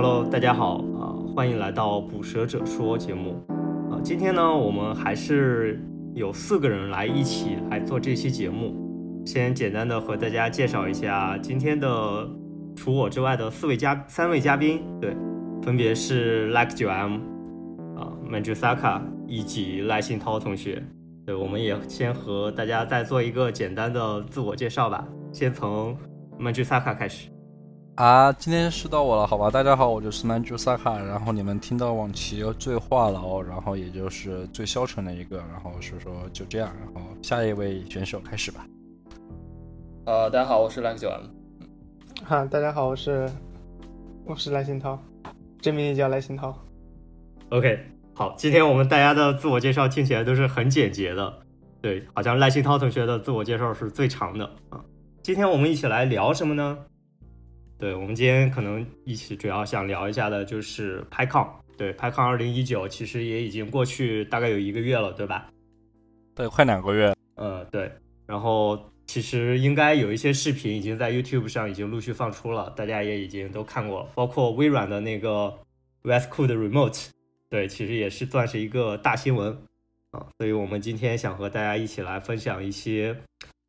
Hello，大家好啊、欢迎来到捕蛇者说节目啊、今天呢，我们还是有四个人来一起来做这期节目。先简单的和大家介绍一下今天的除我之外的四位嘉三位嘉宾，对，分别是 Like 九 M 啊、Manju Saka 以及赖信涛同学。对，我们也先和大家再做一个简单的自我介绍吧。先从 Manju Saka 开始。啊，今天是到我了，好吧？大家好，我就是 Manju Saka，然后你们听到往期最话痨，然后也就是最消沉的一个，然后是说就这样，然后下一位选手开始吧。呃，大家好，我是 Like 九 M。哈，大家好，我是我是赖新涛，真名也叫赖新涛。OK，好，今天我们大家的自我介绍听起来都是很简洁的，对，好像赖新涛同学的自我介绍是最长的啊。今天我们一起来聊什么呢？对，我们今天可能一起主要想聊一下的就是 PyCon。对，PyCon 二零一九其实也已经过去大概有一个月了，对吧？对，快两个月。嗯，对，然后其实应该有一些视频已经在 YouTube 上已经陆续放出了，大家也已经都看过了，包括微软的那个 VS Code Remote，对，其实也是算是一个大新闻啊，所以我们今天想和大家一起来分享一些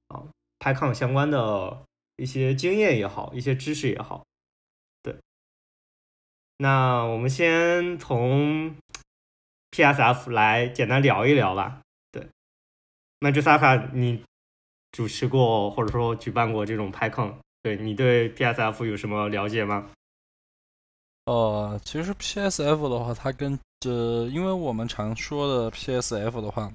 啊 PyCon 相关的一些经验也好，一些知识也好，对。那我们先从 PSF 来简单聊一聊吧。对，那就萨卡，你主持过或者说举办过这种 PyCon，对你对 PSF 有什么了解吗？呃，其实 PSF 的话，它跟这，因为我们常说的 PSF 的话，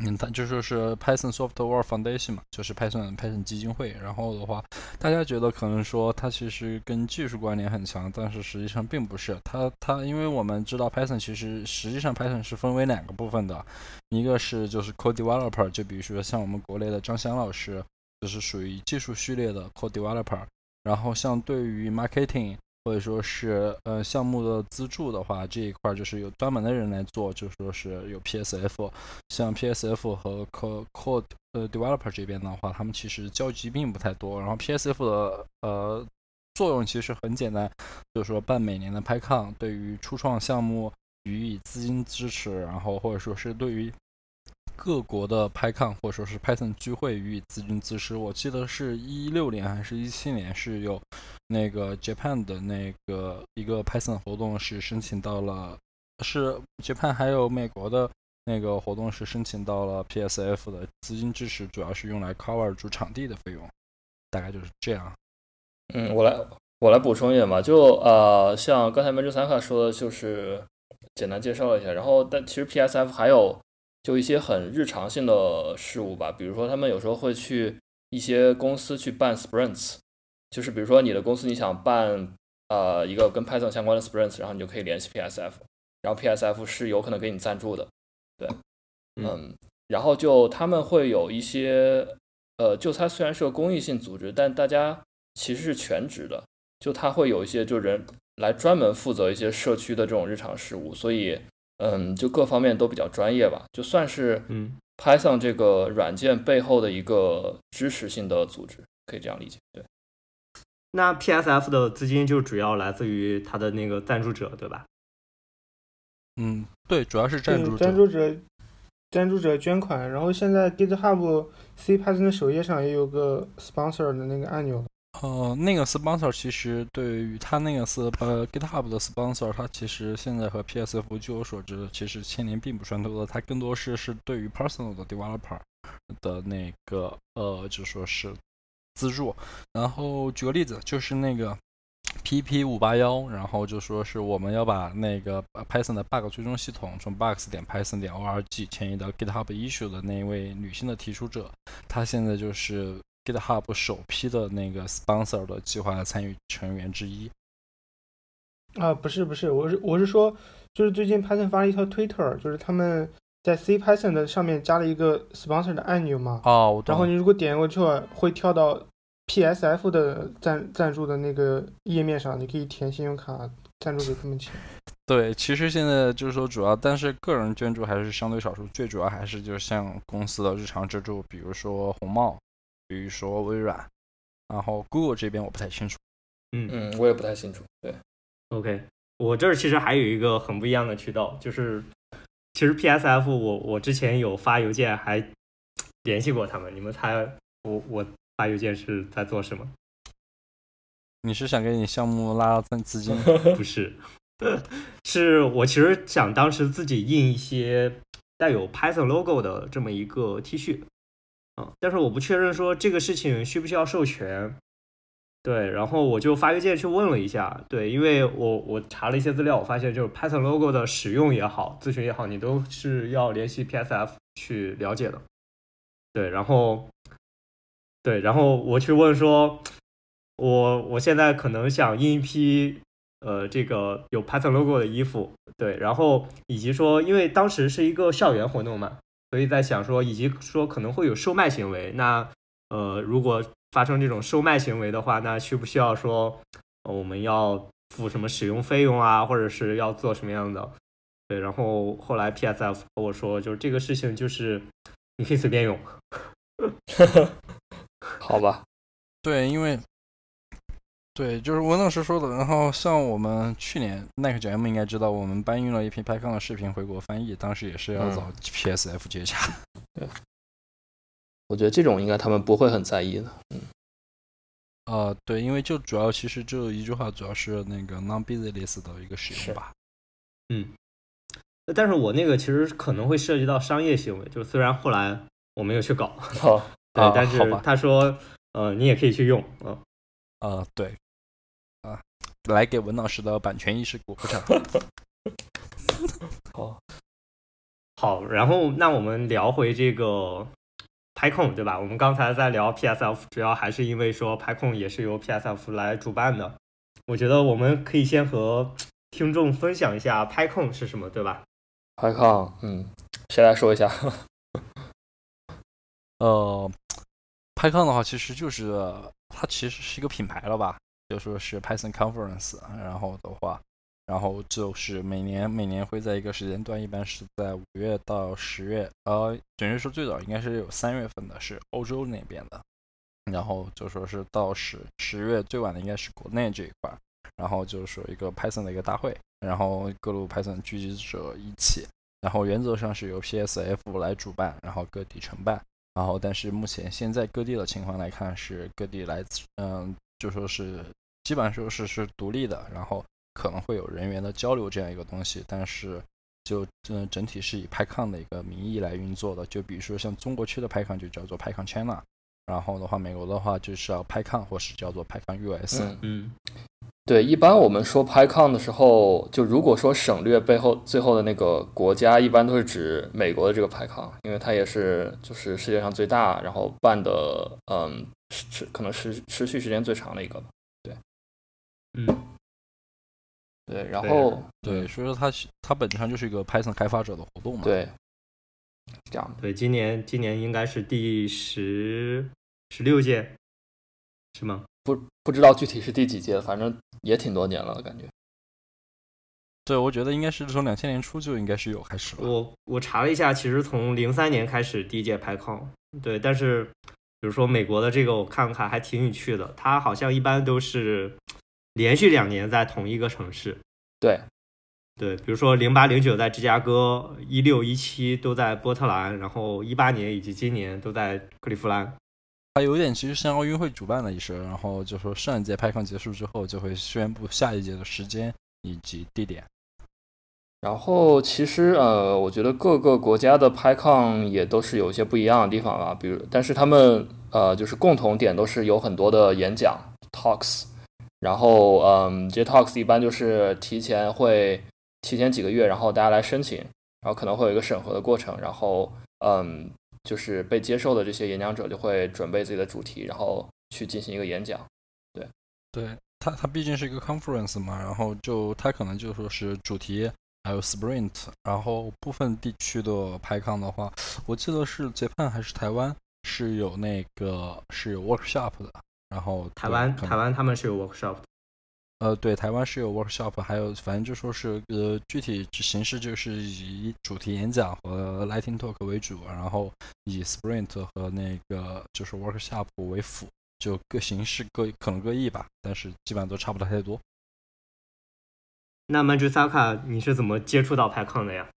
嗯，它就说是 Python Software Foundation 嘛，就是 Python Python 基金会。然后的话，大家觉得可能说它其实跟技术关联很强，但是实际上并不是。它它，因为我们知道 Python 其实实际上 Python 是分为两个部分的，一个是就是 Code Developer，就比如说像我们国内的张翔老师，就是属于技术序列的 Code Developer。然后像对于 Marketing 或者说是呃项目的资助的话，这一块就是有专门的人来做，就说是有 PSF，像 PSF 和 Co Code 呃 Developer 这边的话，他们其实交集并不太多。然后 PSF 的呃作用其实很简单，就是说办每年的 PyCon，对于初创项目予以资金支持，然后或者说是对于各国的 PyCon 或者说是 Python 聚会予以资金支持。我记得是一六年还是一七年是有那个 Japan 的那个一个 Python 活动是申请到了，是 Japan 还有美国的那个活动是申请到了 PSF 的资金支持，主要是用来 cover 住场地的费用，大概就是这样。嗯，我来我来补充一点吧，就呃，像刚才 Manju Saka 说的，就是简单介绍一下。然后，但其实 PSF 还有就一些很日常性的事物吧，比如说他们有时候会去一些公司去办 sprints，就是比如说你的公司你想办呃一个跟 Python 相关的 sprints，然后你就可以联系 PSF，然后 PSF 是有可能给你赞助的，对，嗯，然后就他们会有一些呃，就它虽然是个公益性组织，但大家其实是全职的，就他会有一些就人来专门负责一些社区的这种日常事务，所以嗯，就各方面都比较专业吧，就算是嗯 Python 这个软件背后的一个支持性的组织，可以这样理解。对，那 PSF 的资金就主要来自于它的那个赞助者，对吧？嗯，对，主要是赞助对赞助者赞助者捐款，然后现在 GitHub C Python 的首页上也有个 sponsor 的那个按钮。呃，那个 sponsor 其实对于他那个是呃 GitHub 的 sponsor，它其实现在和 PSF 据我所知，其实牵连并不算多的，它更多是是对于 personal 的 developer 的那个呃，就说是资助。然后举个例子，就是那个 PP 五八幺，然后就说是我们要把那个 Python 的 bug 追踪系统从 bugs 点 Python 点 org 迁移到 GitHub issue 的那一位女性的提出者，她现在就是 GitHub 首批的那个 sponsor 的计划的参与成员之一。啊，不是不是，我是我是说，就是最近 Python 发了一条 Twitter，，就是他们在 C Python 的上面加了一个 sponsor 的按钮嘛，哦，我然后你如果点过去会跳到 PSF 的赞赞助的那个页面上，你可以填信用卡赞助给他们钱。对，其实现在就是说主要，但是个人捐助还是相对少数，最主要还是就是像公司的日常支柱，比如说红帽，比如说微软，然后 Google 这边我不太清楚。嗯嗯，我也不太清楚。对，OK，我这儿其实还有一个很不一样的渠道，就是其实 PSF 我我之前有发邮件还联系过他们，你们猜我我发邮件是在做什么？你是想给你项目拉资资金？不是，是我其实想当时自己印一些带有 Python logo 的这么一个 T 恤，啊，但是我不确认说这个事情需不需要授权。对，然后我就发邮件去问了一下，对，因为我我查了一些资料，我发现就是 Python logo 的使用也好，咨询也好，你都是要联系 PSF 去了解的。对，然后，对，然后我去问说，我我现在可能想印一批呃这个有 Python logo 的衣服，对，然后以及说，因为当时是一个校园活动嘛，所以在想说，以及说可能会有售卖行为，那呃如果发生这种售卖行为的话，那需不需要说我们要付什么使用费用啊，或者是要做什么样的？对，然后后来 PSF 和我说，就是这个事情就是你可以随便用。好吧，对，因为对，就是文老师说的。然后像我们去年耐克节目应该知道，我们搬运了一批 Python 的视频回国翻译，当时也是要找 PSF 接洽。对。我觉得这种应该他们不会很在意的，嗯，呃，对，因为就主要其实就一句话，主要是那个 non-business 的一个使用吧，嗯，但是我那个其实可能会涉及到商业行为，就虽然后来我没有去搞，好，对，但是他说，呃，你也可以去用，嗯，呃，对，啊，来给文老师的版权意识鼓鼓掌，好，好，然后那我们聊回这个。拍控对吧？我们刚才在聊 PSF，主要还是因为说拍控也是由 PSF 来主办的。我觉得我们可以先和听众分享一下拍控是什么，对吧？拍控，嗯，谁来说一下？呃，拍控的话，其实就是它其实是一个品牌了吧？就说是 Python Conference，然后的话。然后就是每年每年会在一个时间段，一般是在五月到十月，呃，准确说最早应该是有三月份的，是欧洲那边的。然后就说是到十十月最晚的应该是国内这一块。然后就是说一个 Python 的一个大会，然后各路 Python 聚集者一起，然后原则上是由 PSF 来主办，然后各地承办。然后但是目前现在各地的情况来看，是各地来自，嗯，就说是基本上说是是独立的，然后。可能会有人员的交流这样一个东西，但是就嗯整体是以 PyCon 的一个名义来运作的。就比如说像中国区的 PyCon 就叫做 PyCon China，然后的话美国的话就是要 PyCon 或是叫做 PyCon US。嗯，对，一般我们说 PyCon 的时候，就如果说省略背后最后的那个国家，一般都是指美国的这个 PyCon，因为它也是就是世界上最大，然后办的嗯持可能持持续时间最长的一个吧。对，嗯。对，然后对，所以说它它本质上就是一个 Python 开发者的活动嘛。对，这样。对，今年今年应该是第十十六届，是吗？不不知道具体是第几届，反正也挺多年了，感觉。对，我觉得应该是从两千年初就应该是有开始了。我我查了一下，其实从零三年开始第一届 PyCon，对，但是比如说美国的这个，我看了看，还挺有趣的，它好像一般都是。连续两年在同一个城市，对，对，比如说零八零九在芝加哥，一六一七都在波特兰，然后一八年以及今年都在克利夫兰。它有点其实像奥运会主办的意思，然后就说上一届拍抗结束之后就会宣布下一届的时间以及地点。然后其实呃，我觉得各个国家的拍抗也都是有一些不一样的地方吧，比如但是他们呃就是共同点都是有很多的演讲 talks。然后，嗯，这些 talks 一般就是提前会提前几个月，然后大家来申请，然后可能会有一个审核的过程，然后，嗯，就是被接受的这些演讲者就会准备自己的主题，然后去进行一个演讲。对，对，它它毕竟是一个 conference 嘛，然后就它可能就说是主题还有 sprint，然后部分地区的排抗的话，我记得是 Japan 还是台湾是有那个是有 workshop 的。然后台湾台湾他们是有 workshop，呃，对，台湾是有 workshop，还有反正就说是呃具体形式就是以主题演讲和 lightning talk 为主，然后以 sprint 和那个就是 workshop 为辅，就各形式各可能各异吧，但是基本上都差不了太多。那曼珠萨卡，你是怎么接触到 Python 的呀？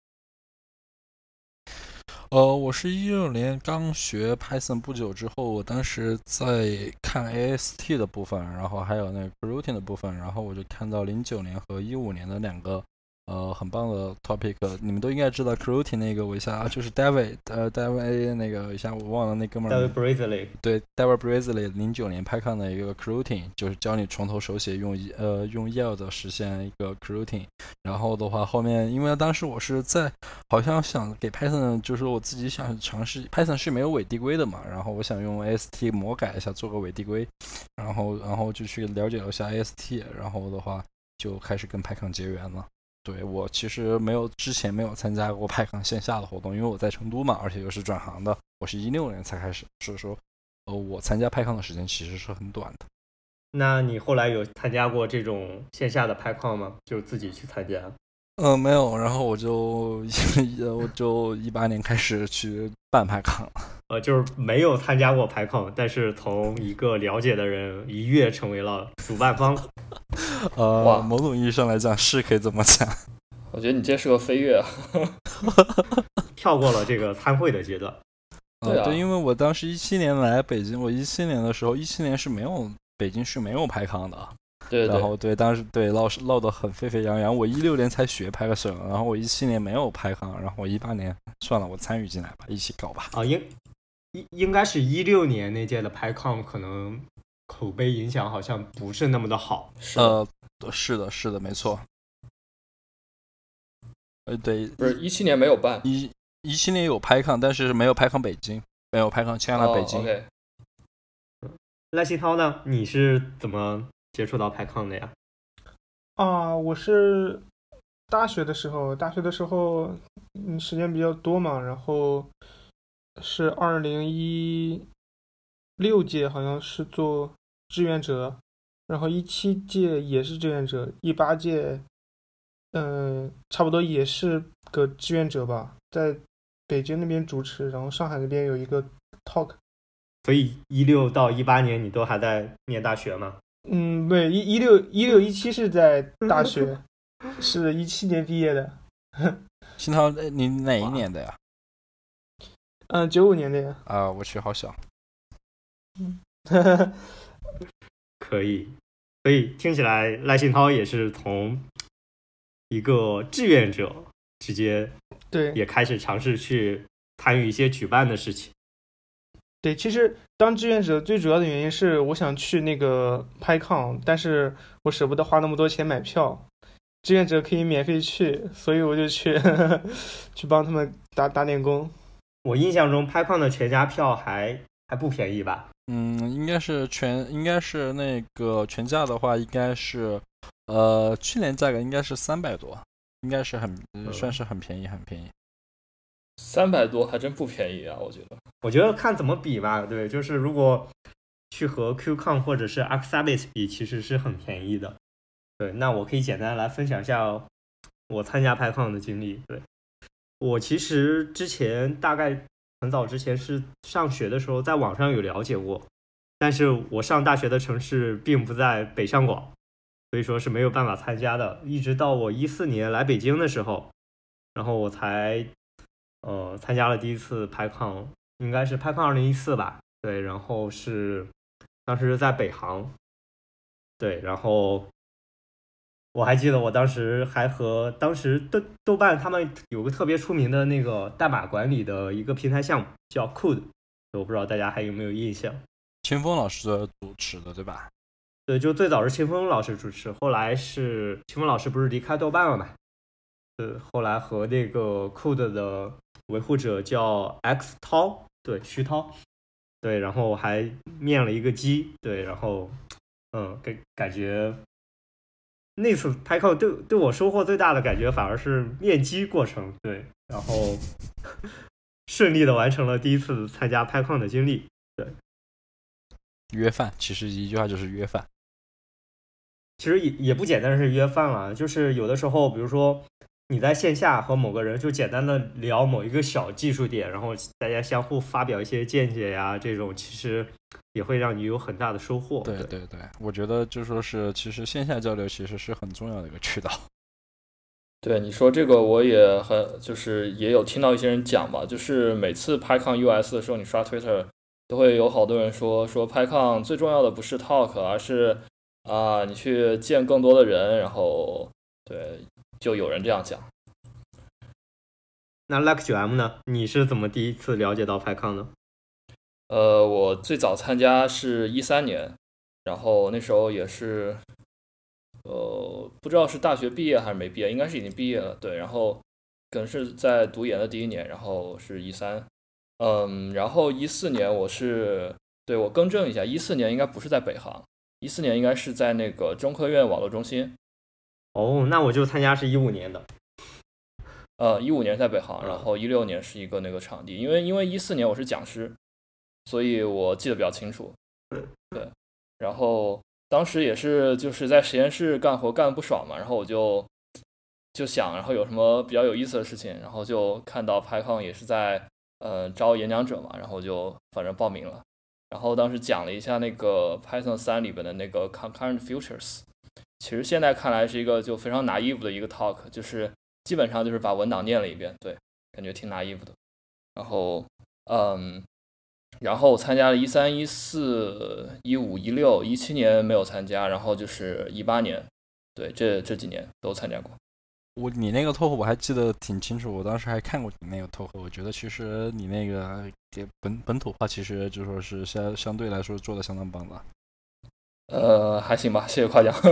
呃，我是一六年刚学 Python 不久之后，我当时在看 AST 的部分，然后还有那个 Routine 的部分，然后我就看到零九年和一五年的两个。呃，很棒的 topic，你们都应该知道 Cruelty 那个，我一下就是 David，呃，David 那个一下我忘了那哥们儿。David Brazley。对，David Brazley 零九年 Python 的一个 Cruelty，就是教你从头手写用呃用 yield 实现一个 Cruelty。然后的话，后面因为当时我是在好像想给 Python，就是我自己想尝试 Python 是没有伪递归的嘛，然后我想用 AST 魔改一下做个伪递归，然后然后就去了解了一下 AST，然后的话就开始跟 Python 结缘了。对我其实没有之前没有参加过派康线下的活动，因为我在成都嘛，而且又是转行的，我是一六年才开始，所以说，呃，我参加派康的时间其实是很短的。那你后来有参加过这种线下的派康吗？就自己去参加？嗯，没有。然后我就 我就一八年开始去办派康，呃，就是没有参加过排康，但是从一个了解的人一跃成为了主办方。呃，某种意义上来讲是可以这么讲。我觉得你这是个飞跃啊，跳过了这个参会的阶段。对对，因为我当时一七年来北京，我一七年的时候，一七年是没有北京是没有排康的。对，然后对，当时对闹是闹得很沸沸扬扬。我一六年才学拍个摄，然后我一七年没有排康，然后我一八年算了，我参与进来吧，一起搞吧。啊，应应应该是一六年那届的排抗可能。口碑影响好像不是那么的好，呃，是的，是的，没错。呃，对，不是一七年没有办，一一七年有拍抗，但是没有拍抗北京，没有拍抗签了北京。赖新涛呢？你是怎么接触到拍抗的呀？啊，我是大学的时候，大学的时候，嗯，时间比较多嘛，然后是二零一六届，好像是做。志愿者，然后一七届也是志愿者，一八届，嗯，差不多也是个志愿者吧，在北京那边主持，然后上海那边有一个 talk。所以一六到一八年你都还在念大学吗？嗯，对，一一六一六一七是在大学，是一七年毕业的。新涛，你哪一年的呀？嗯，九五年的呀。啊，我去，好小。嗯。可以，所以听起来赖信涛也是从一个志愿者直接对，也开始尝试去参与一些举办的事情。对，其实当志愿者最主要的原因是我想去那个拍抗，但是我舍不得花那么多钱买票，志愿者可以免费去，所以我就去 去帮他们打打点工。我印象中拍矿的全家票还还不便宜吧？嗯，应该是全，应该是那个全价的话，应该是，呃，去年价格应该是三百多，应该是很算是很便宜，很便宜。三百多还真不便宜啊，我觉得。我觉得看怎么比吧，对，就是如果去和 QCon 或者是 Axabit 比，其实是很便宜的。对，那我可以简单来分享一下我参加拍矿的经历。对，我其实之前大概。很早之前是上学的时候，在网上有了解过，但是我上大学的城市并不在北上广，所以说是没有办法参加的。一直到我一四年来北京的时候，然后我才呃参加了第一次拍抗，应该是拍抗二零一四吧？对，然后是当时在北航，对，然后。我还记得，我当时还和当时豆豆瓣他们有个特别出名的那个代码管理的一个平台项目，叫 Code，我不知道大家还有没有印象。清风老师主持的，对吧？对，就最早是清风老师主持，后来是清风老师不是离开豆瓣了嘛？呃，后来和那个 Code 的维护者叫 X 涛，对，徐涛，对，然后还面了一个基，对，然后嗯，感感觉。那次拍扣对对我收获最大的感觉反而是面基过程，对，然后顺利的完成了第一次参加拍矿的经历，对。约饭其实一句话就是约饭，其实也也不简单是约饭了，就是有的时候，比如说。你在线下和某个人就简单的聊某一个小技术点，然后大家相互发表一些见解呀，这种其实也会让你有很大的收获。对对对，我觉得就说是，其实线下交流其实是很重要的一个渠道。对你说这个，我也很就是也有听到一些人讲吧，就是每次拍抗 US 的时候，你刷 Twitter 都会有好多人说说拍抗最重要的不是 talk，而是啊你去见更多的人，然后对，就有人这样讲。那 Like 九 M 呢？你是怎么第一次了解到拍抗的？呃，我最早参加是一三年，然后那时候也是。呃，不知道是大学毕业还是没毕业，应该是已经毕业了。对，然后可能是在读研的第一年，然后是一三，嗯，然后一四年我是对我更正一下，一四年应该不是在北航，一四年应该是在那个中科院网络中心。哦，那我就参加是一五年的。呃，一五年在北航，然后一六年是一个那个场地，因为因为一四年我是讲师，所以我记得比较清楚。对，然后。当时也是就是在实验室干活干的不爽嘛，然后我就就想，然后有什么比较有意思的事情，然后就看到 PyCon 也是在呃招演讲者嘛，然后就反正报名了。然后当时讲了一下那个 Python 三里边的那个 Concurrent Futures，其实现在看来是一个就非常 naive 的一个 talk，就是基本上就是把文档念了一遍，对，感觉挺 naive 的。然后嗯。然后参加了一三一四一五一六一七年没有参加，然后就是一八年，对，这这几年都参加过。我你那个 talk 我还记得挺清楚，我当时还看过你那个 talk，我觉得其实你那个给本本土化，其实就说是相相对来说做的相当棒的。呃，还行吧，谢谢夸奖。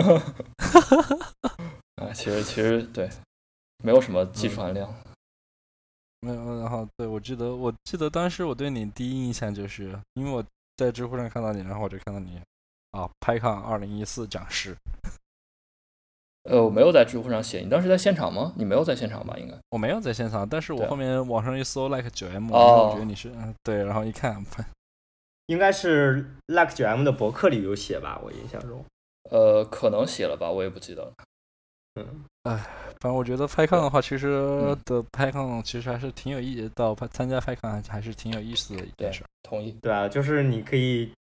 啊，其实其实对，没有什么技术含量。没有，然后对我记得，我记得当时我对你第一印象就是，因为我在知乎上看到你，然后我就看到你啊，拍抗二零一四讲师。呃，我没有在知乎上写，你当时在现场吗？你没有在现场吧？应该我没有在现场，但是我后面网上一搜 like 九 M，我觉得你是嗯对，然后一看，应该是 like 九 M 的博客里有写吧？我印象中，呃，可能写了吧，我也不记得了。嗯，哎。反正我觉得 PyCon 的话，其实的 PyCon 其实还是挺有意义。到拍参加 PyCon 还是挺有意思的一件事。同意。对啊，就是你可以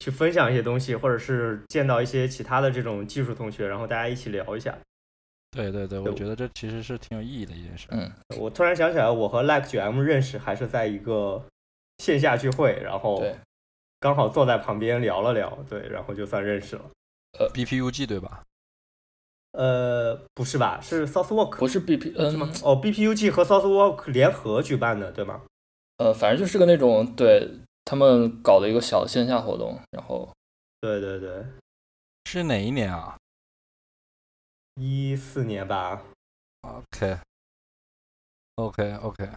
去分享一些东西，或者是见到一些其他的这种技术同学，然后大家一起聊一下。对对对，我觉得这其实是挺有意义的一件事。嗯，我突然想起来，我和 Like 九 M 认识还是在一个线下聚会，然后刚好坐在旁边聊了聊，对，然后就算认识了。呃，BPUG 对吧？呃，不是吧？是 Southwark，不是 BP，嗯，是吗？哦，BPUG 和 Southwark 联合举办的，对吗？呃，反正就是个那种，对他们搞的一个小的线下活动，然后，对对对，是哪一年啊？一四年吧。OK，OK，OK。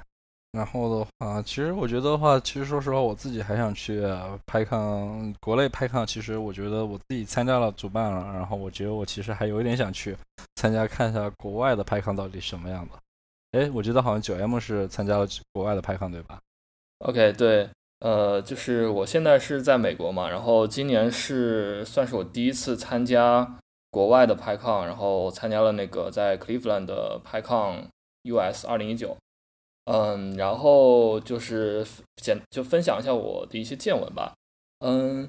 然后的话，其实我觉得的话，其实说实话，我自己还想去拍抗，国内拍抗。其实我觉得我自己参加了主办了，然后我觉得我其实还有一点想去参加看一下国外的拍抗到底什么样的。哎，我觉得好像九 M 是参加了国外的拍抗，对吧？OK，对，呃，就是我现在是在美国嘛，然后今年是算是我第一次参加国外的拍抗，然后参加了那个在 Cleveland 的拍抗 US 二零一九。嗯，然后就是简就分享一下我的一些见闻吧。嗯，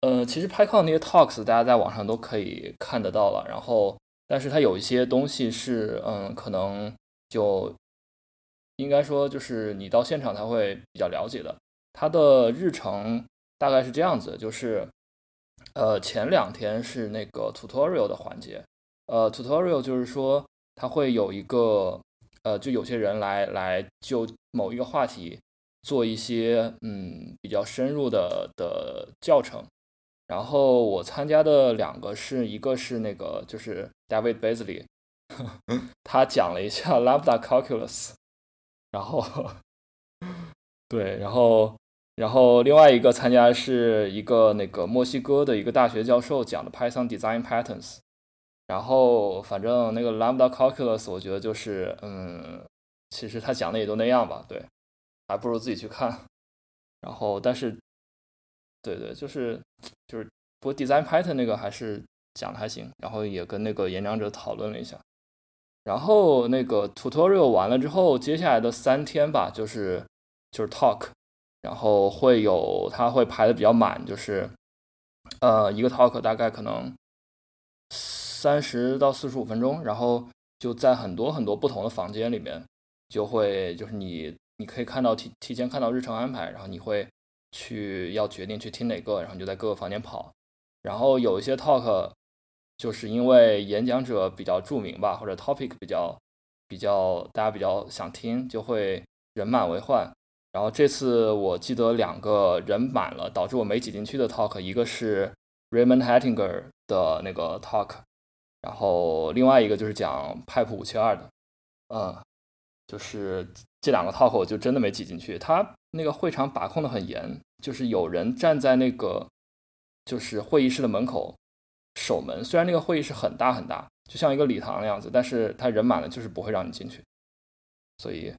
呃，其实拍抗那些 talks 大家在网上都可以看得到了。然后，但是它有一些东西是，嗯，可能就应该说就是你到现场才会比较了解的。它的日程大概是这样子，就是呃，前两天是那个 tutorial 的环节。呃，tutorial 就是说它会有一个。呃，就有些人来来就某一个话题做一些嗯比较深入的的教程，然后我参加的两个是一个是那个就是 David Beasley，他讲了一下 Lambda Calculus，然后对，然后然后另外一个参加是一个那个墨西哥的一个大学教授讲的 Python Design Patterns。然后，反正那个 Lambda Calculus，我觉得就是，嗯，其实他讲的也都那样吧，对，还不如自己去看。然后，但是，对对，就是就是，不过 Design Pattern 那个还是讲的还行。然后也跟那个演讲者讨论了一下。然后那个 Tutorial 完了之后，接下来的三天吧，就是就是 Talk，然后会有他会排的比较满，就是呃一个 Talk 大概可能。三十到四十五分钟，然后就在很多很多不同的房间里面，就会就是你你可以看到提提前看到日程安排，然后你会去要决定去听哪个，然后你就在各个房间跑。然后有一些 talk 就是因为演讲者比较著名吧，或者 topic 比较比较大家比较想听，就会人满为患。然后这次我记得两个人满了，导致我没挤进去的 talk，一个是 Raymond Hattinger 的那个 talk，然后另外一个就是讲 Pipe 五七二的，嗯，就是这两个 talk 我就真的没挤进去。他那个会场把控的很严，就是有人站在那个就是会议室的门口守门，虽然那个会议室很大很大，就像一个礼堂那样子，但是他人满了就是不会让你进去，所以。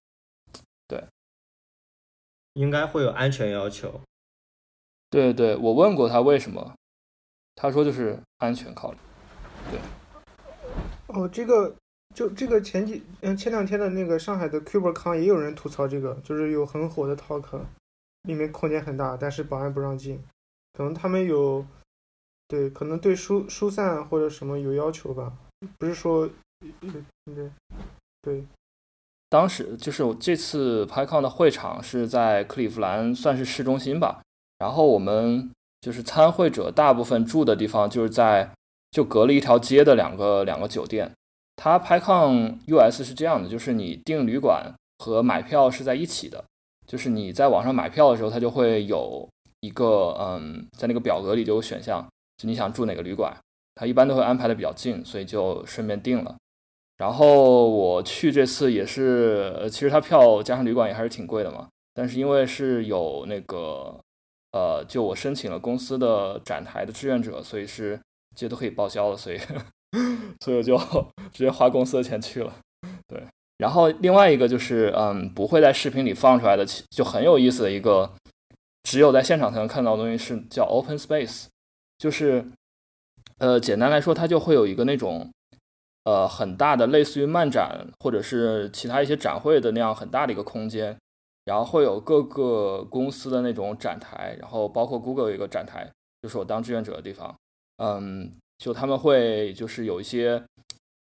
对应该会有安全要求。对对，我问过他为什么，他说就是安全考虑。对。哦，这个就这个前几嗯前两天的那个上海的 Cubecon 也有人吐槽这个，就是有很火的 Talk，里面空间很大，但是保安不让进，可能他们有对可能对疏疏散或者什么有要求吧，不是说对对。当时就是我这次拍抗的会场是在克利夫兰，算是市中心吧。然后我们就是参会者大部分住的地方就是在就隔了一条街的两个两个酒店。它拍抗 US 是这样的，就是你订旅馆和买票是在一起的。就是你在网上买票的时候，它就会有一个嗯，在那个表格里就有选项，就你想住哪个旅馆，它一般都会安排的比较近，所以就顺便订了。然后我去这次也是，呃其实他票加上旅馆也还是挺贵的嘛。但是因为是有那个，呃，就我申请了公司的展台的志愿者，所以是这些都可以报销了，所以 所以我就 直接花公司的钱去了。对，然后另外一个就是，嗯，不会在视频里放出来的，就很有意思的一个，只有在现场才能看到的东西是叫 Open Space，就是，呃，简单来说，它就会有一个那种。呃，很大的，类似于漫展或者是其他一些展会的那样很大的一个空间，然后会有各个公司的那种展台，然后包括 Google 有一个展台，就是我当志愿者的地方。嗯，就他们会就是有一些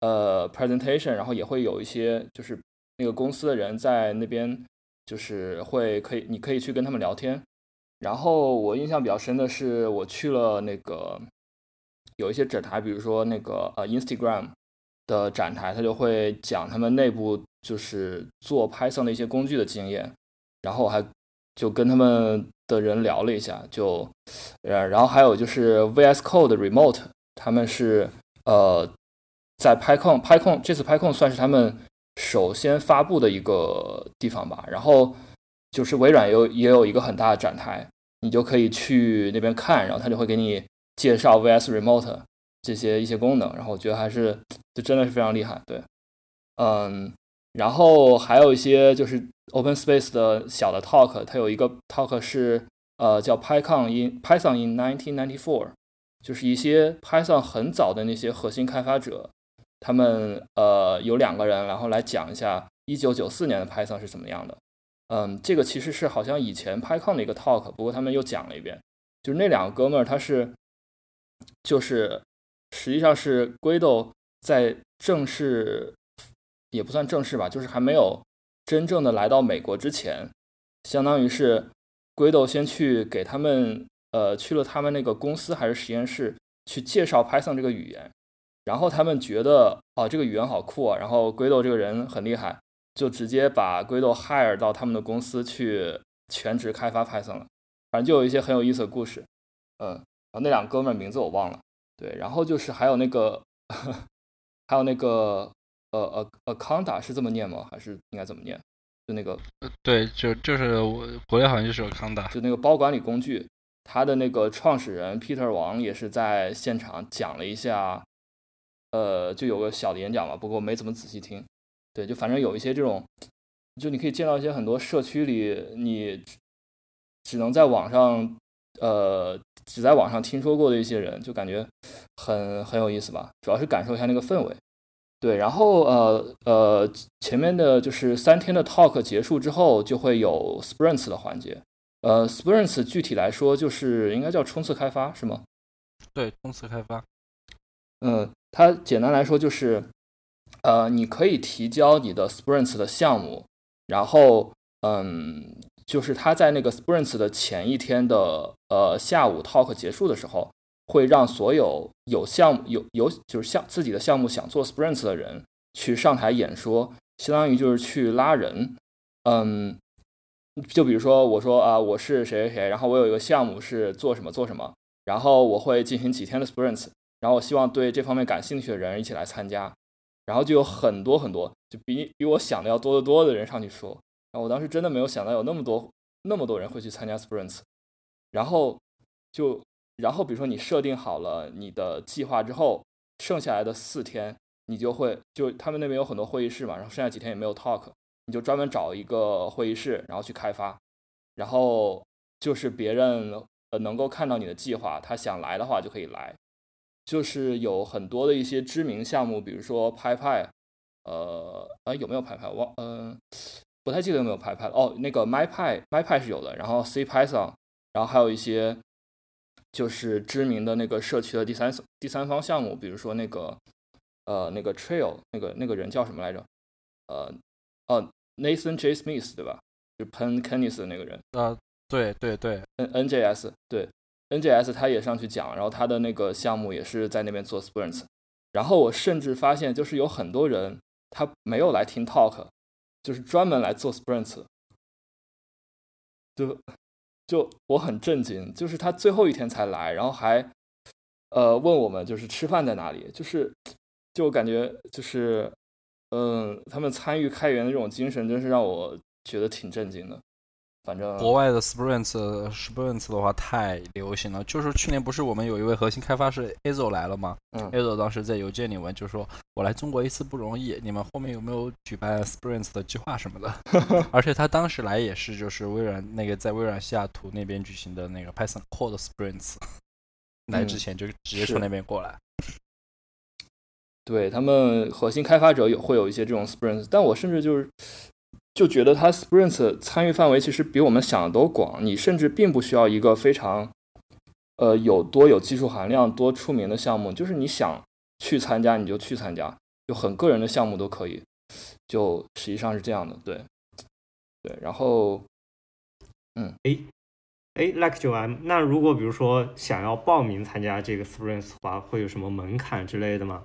呃 presentation，然后也会有一些就是那个公司的人在那边，就是会可以你可以去跟他们聊天。然后我印象比较深的是，我去了那个有一些展台，比如说那个呃 Instagram。的展台，他就会讲他们内部就是做 Python 的一些工具的经验，然后还就跟他们的人聊了一下，就呃，然后还有就是 VS Code Remote，他们是呃在 PyCon PyCon 这次 PyCon 算是他们首先发布的一个地方吧，然后就是微软有也有一个很大的展台，你就可以去那边看，然后他就会给你介绍 VS Remote。这些一些功能，然后我觉得还是就真的是非常厉害，对，嗯，然后还有一些就是 Open Space 的小的 talk，它有一个 talk 是呃叫 Python in Python in 1994，就是一些 Python 很早的那些核心开发者，他们呃有两个人，然后来讲一下1994年的 Python 是怎么样的，嗯，这个其实是好像以前 Python 的一个 talk，不过他们又讲了一遍，就是那两个哥们儿他是就是。实际上是 Guido 在正式也不算正式吧，就是还没有真正的来到美国之前，相当于是龟豆先去给他们呃去了他们那个公司还是实验室去介绍 Python 这个语言，然后他们觉得啊这个语言好酷啊，然后龟豆这个人很厉害，就直接把 Guido hire 到他们的公司去全职开发 Python 了，反正就有一些很有意思的故事，嗯，然后那两个哥们名字我忘了。对，然后就是还有那个，还有那个，呃呃呃，Conda 是这么念吗？还是应该怎么念？就那个，对，就就是我国内好像就是 Conda，就那个包管理工具，它的那个创始人 Peter 王也是在现场讲了一下，呃，就有个小的演讲吧，不过没怎么仔细听。对，就反正有一些这种，就你可以见到一些很多社区里你只能在网上。呃，只在网上听说过的一些人，就感觉很很有意思吧。主要是感受一下那个氛围。对，然后呃呃，前面的就是三天的 talk 结束之后，就会有 sprints 的环节。呃，sprints 具体来说就是应该叫冲刺开发，是吗？对，冲刺开发。嗯，它简单来说就是呃，你可以提交你的 Sprints 的项目，然后嗯，就是他在那个 Sprints 的前一天的呃下午 talk 结束的时候，会让所有有项目有有就是项自己的项目想做 Sprints 的人去上台演说，相当于就是去拉人，嗯。就比如说，我说啊，我是谁谁谁，然后我有一个项目是做什么做什么，然后我会进行几天的 sprints，然后我希望对这方面感兴趣的人一起来参加，然后就有很多很多，就比比我想的要多得多的人上去说，然后我当时真的没有想到有那么多那么多人会去参加 sprints，然后就然后比如说你设定好了你的计划之后，剩下来的四天你就会就他们那边有很多会议室嘛，然后剩下几天也没有 talk。你就专门找一个会议室，然后去开发，然后就是别人呃能够看到你的计划，他想来的话就可以来。就是有很多的一些知名项目，比如说拍拍，呃呃有没有拍拍？忘嗯不太记得有没有拍拍了。哦，那个 MyPy MyPy 是有的，然后 C Python，然后还有一些就是知名的那个社区的第三第三方项目，比如说那个呃那个 Trail 那个那个人叫什么来着？呃。哦，Nathan J Smith 对吧？就喷 Kenneth 的那个人。啊，对对对，N NJS 对 NJS 他也上去讲，然后他的那个项目也是在那边做 sprints。然后我甚至发现，就是有很多人他没有来听 talk，就是专门来做 sprints。就就我很震惊，就是他最后一天才来，然后还呃问我们就是吃饭在哪里，就是就感觉就是。嗯，他们参与开源的这种精神，真是让我觉得挺震惊的。反正国外的 sprints sprints 的话太流行了。就是去年不是我们有一位核心开发师 Azo 来了吗？嗯，Azo 当时在邮件里问，就说我来中国一次不容易，你们后面有没有举办 sprints 的计划什么的？而且他当时来也是就是微软那个在微软西雅图那边举行的那个 Python Core sprints，来之前就直接从那边过来。对他们核心开发者有会有一些这种 sprints，但我甚至就是就觉得他 sprints 参与范围其实比我们想的都广。你甚至并不需要一个非常呃有多有技术含量、多出名的项目，就是你想去参加你就去参加，就很个人的项目都可以。就实际上是这样的，对对。然后嗯，哎哎，like 九 M，那如果比如说想要报名参加这个 sprints 的话，会有什么门槛之类的吗？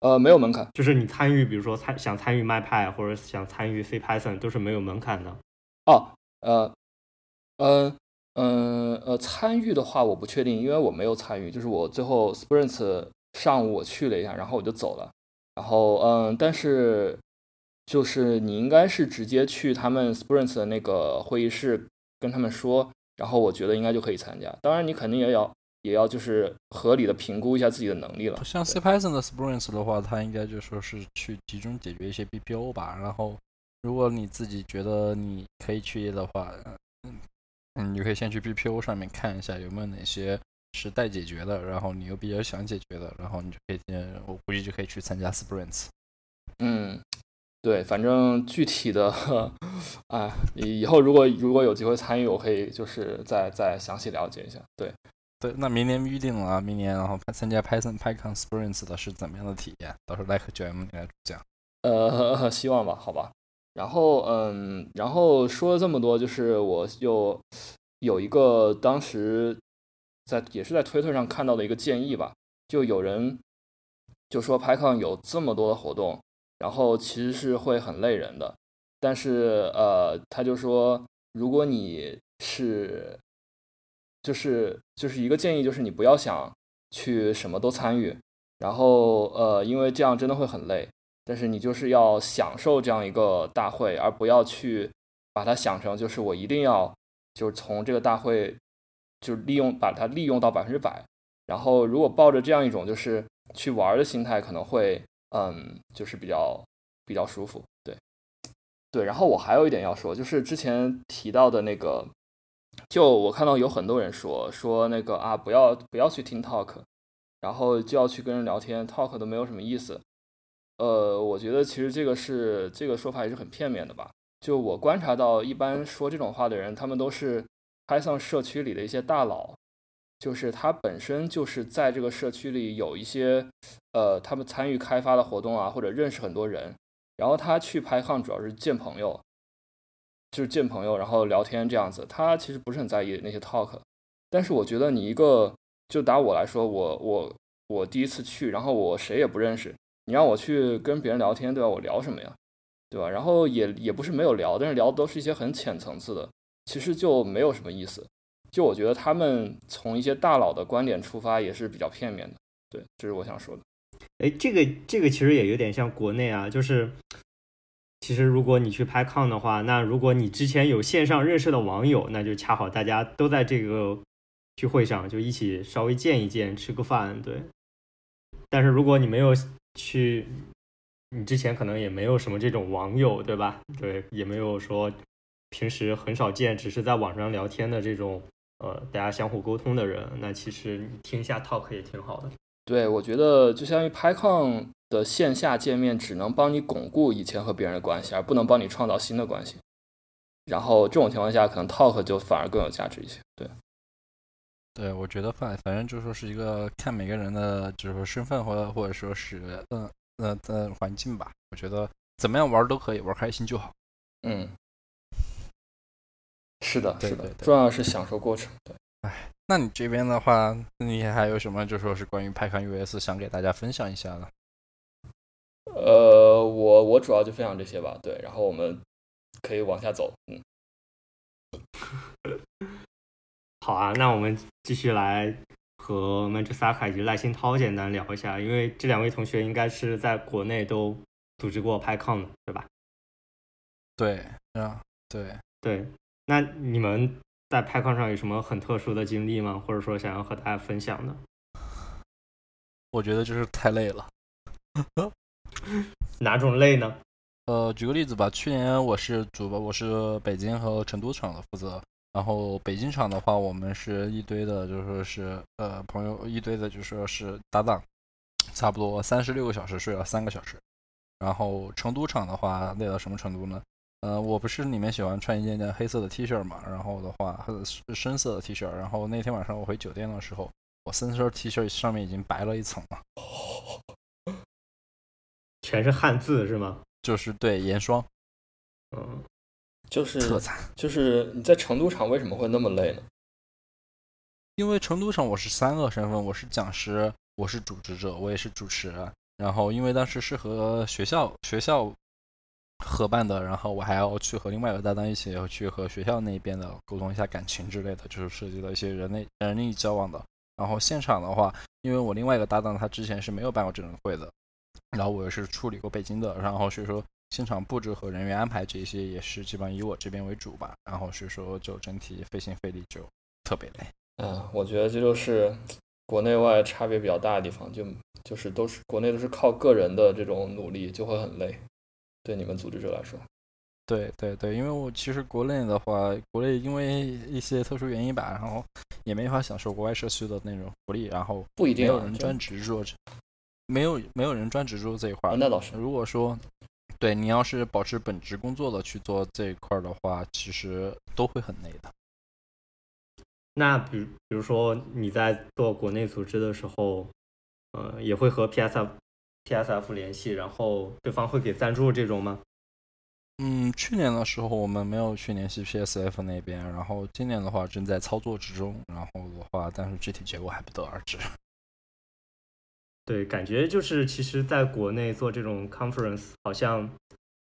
呃，没有门槛，就是你参与，比如说参想参与 MyPy 或者想参与 C Python 都是没有门槛的。哦，呃，呃嗯呃，参与的话我不确定，因为我没有参与，就是我最后 Sprints 上午我去了一下，然后我就走了。然后嗯，但是就是你应该是直接去他们 Sprints 的那个会议室跟他们说，然后我觉得应该就可以参加。当然你肯定也要。也要就是合理的评估一下自己的能力了。像 C Python 的 Sprints 的话，它应该就说是去集中解决一些 BPO 吧。然后，如果你自己觉得你可以去的话，嗯嗯，你可以先去 BPO 上面看一下有没有哪些是待解决的，然后你又比较想解决的，然后你就可以，我估计就可以去参加 Sprints。嗯，对，反正具体的，啊，以后如果如果有机会参与，我可以就是再再详细了解一下。对。那明年预定了，明年然后参加 Python PyCon Sprints 的是怎么样的体验？到时候 Like 九 M 你来讲。呃，希望吧，好吧。然后，嗯，然后说了这么多，就是我又有一个当时在也是在推特上看到的一个建议吧，就有人就说 PyCon 有这么多的活动，然后其实是会很累人的。但是，呃，他就说，如果你是就是就是一个建议，就是你不要想去什么都参与，然后呃，因为这样真的会很累。但是你就是要享受这样一个大会，而不要去把它想成就是我一定要就是从这个大会就利用把它利用到百分之百。然后如果抱着这样一种就是去玩的心态，可能会嗯，就是比较比较舒服。对对，然后我还有一点要说，就是之前提到的那个。就我看到有很多人说说那个啊，不要不要去听 talk，然后就要去跟人聊天，talk 都没有什么意思。呃，我觉得其实这个是这个说法也是很片面的吧。就我观察到，一般说这种话的人，他们都是 Python 社区里的一些大佬，就是他本身就是在这个社区里有一些，呃，他们参与开发的活动啊，或者认识很多人，然后他去拍抗主要是见朋友，就是见朋友，然后聊天这样子。他其实不是很在意那些 talk，但是我觉得你一个，就打我来说，我我我第一次去，然后我谁也不认识，你让我去跟别人聊天，对吧？我聊什么呀？对吧？然后也也不是没有聊，但是聊的都是一些很浅层次的，其实就没有什么意思。就我觉得他们从一些大佬的观点出发也是比较片面的，对，这是我想说的。哎，这个这个其实也有点像国内啊，就是其实如果你去拍抗的话，那如果你之前有线上认识的网友，那就恰好大家都在这个聚会上，就一起稍微见一见，吃个饭，对。但是如果你没有去，你之前可能也没有什么这种网友，对吧？对，也没有说平时很少见，只是在网上聊天的这种。呃，大家相互沟通的人，那其实你听一下 talk 也挺好的。对，我觉得就相当于拍抗的线下见面，只能帮你巩固以前和别人的关系，而不能帮你创造新的关系。然后这种情况下，可能 talk 就反而更有价值一些。对，对，我觉得反反正就说是一个看每个人的，就是说身份或或者说是嗯嗯嗯环境吧。我觉得怎么样玩都可以，玩开心就好。嗯。是的，是的，重要是享受过程。对，哎，那你这边的话，你还有什么就说是关于派康 US 想给大家分享一下的？呃，我我主要就分享这些吧。对，然后我们可以往下走。嗯，好啊，那我们继续来和 n c h e 以及赖新涛简单聊一下，因为这两位同学应该是在国内都组织过拍抗的，对吧？对，啊，对，对。那你们在拍抗上有什么很特殊的经历吗？或者说想要和大家分享的？我觉得就是太累了。哪种累呢？呃，举个例子吧。去年我是主播，我是北京和成都场的负责。然后北京场的话，我们是一堆的，就说是呃朋友一堆的，就说是搭档，差不多三十六个小时睡了三个小时。然后成都场的话，累到什么程度呢？呃，我不是里面喜欢穿一件件黑色的 T 恤嘛，然后的话，是深色的 T 恤。然后那天晚上我回酒店的时候，我深色 T 恤上面已经白了一层了，全是汉字是吗？就是对盐霜，嗯，就是特惨。就是你在成都场为什么会那么累呢？因为成都场我是三个身份，我是讲师，我是组织者，我也是主持人。然后因为当时是和学校学校。合办的，然后我还要去和另外一个搭档一起要去和学校那边的沟通一下感情之类的，就是涉及到一些人类人力交往的。然后现场的话，因为我另外一个搭档他之前是没有办过这种会的，然后我也是处理过北京的，然后所以说现场布置和人员安排这些也是基本上以我这边为主吧。然后所以说就整体费心费力就特别累。嗯，我觉得这就是国内外差别比较大的地方，就就是都是国内都是靠个人的这种努力，就会很累。对你们组织者来说，对对对，因为我其实国内的话，国内因为一些特殊原因吧，然后也没法享受国外社区的那种福利，然后不一定有人专职做，没有没有人专职做这一块。那倒是，如果说对你要是保持本职工作的去做这一块的话，其实都会很累的。那比比如说你在做国内组织的时候，呃，也会和 PSF。PSF 联系，然后对方会给赞助这种吗？嗯，去年的时候我们没有去联系 PSF 那边，然后今年的话正在操作之中，然后的话，但是具体结果还不得而知。对，感觉就是其实在国内做这种 conference，好像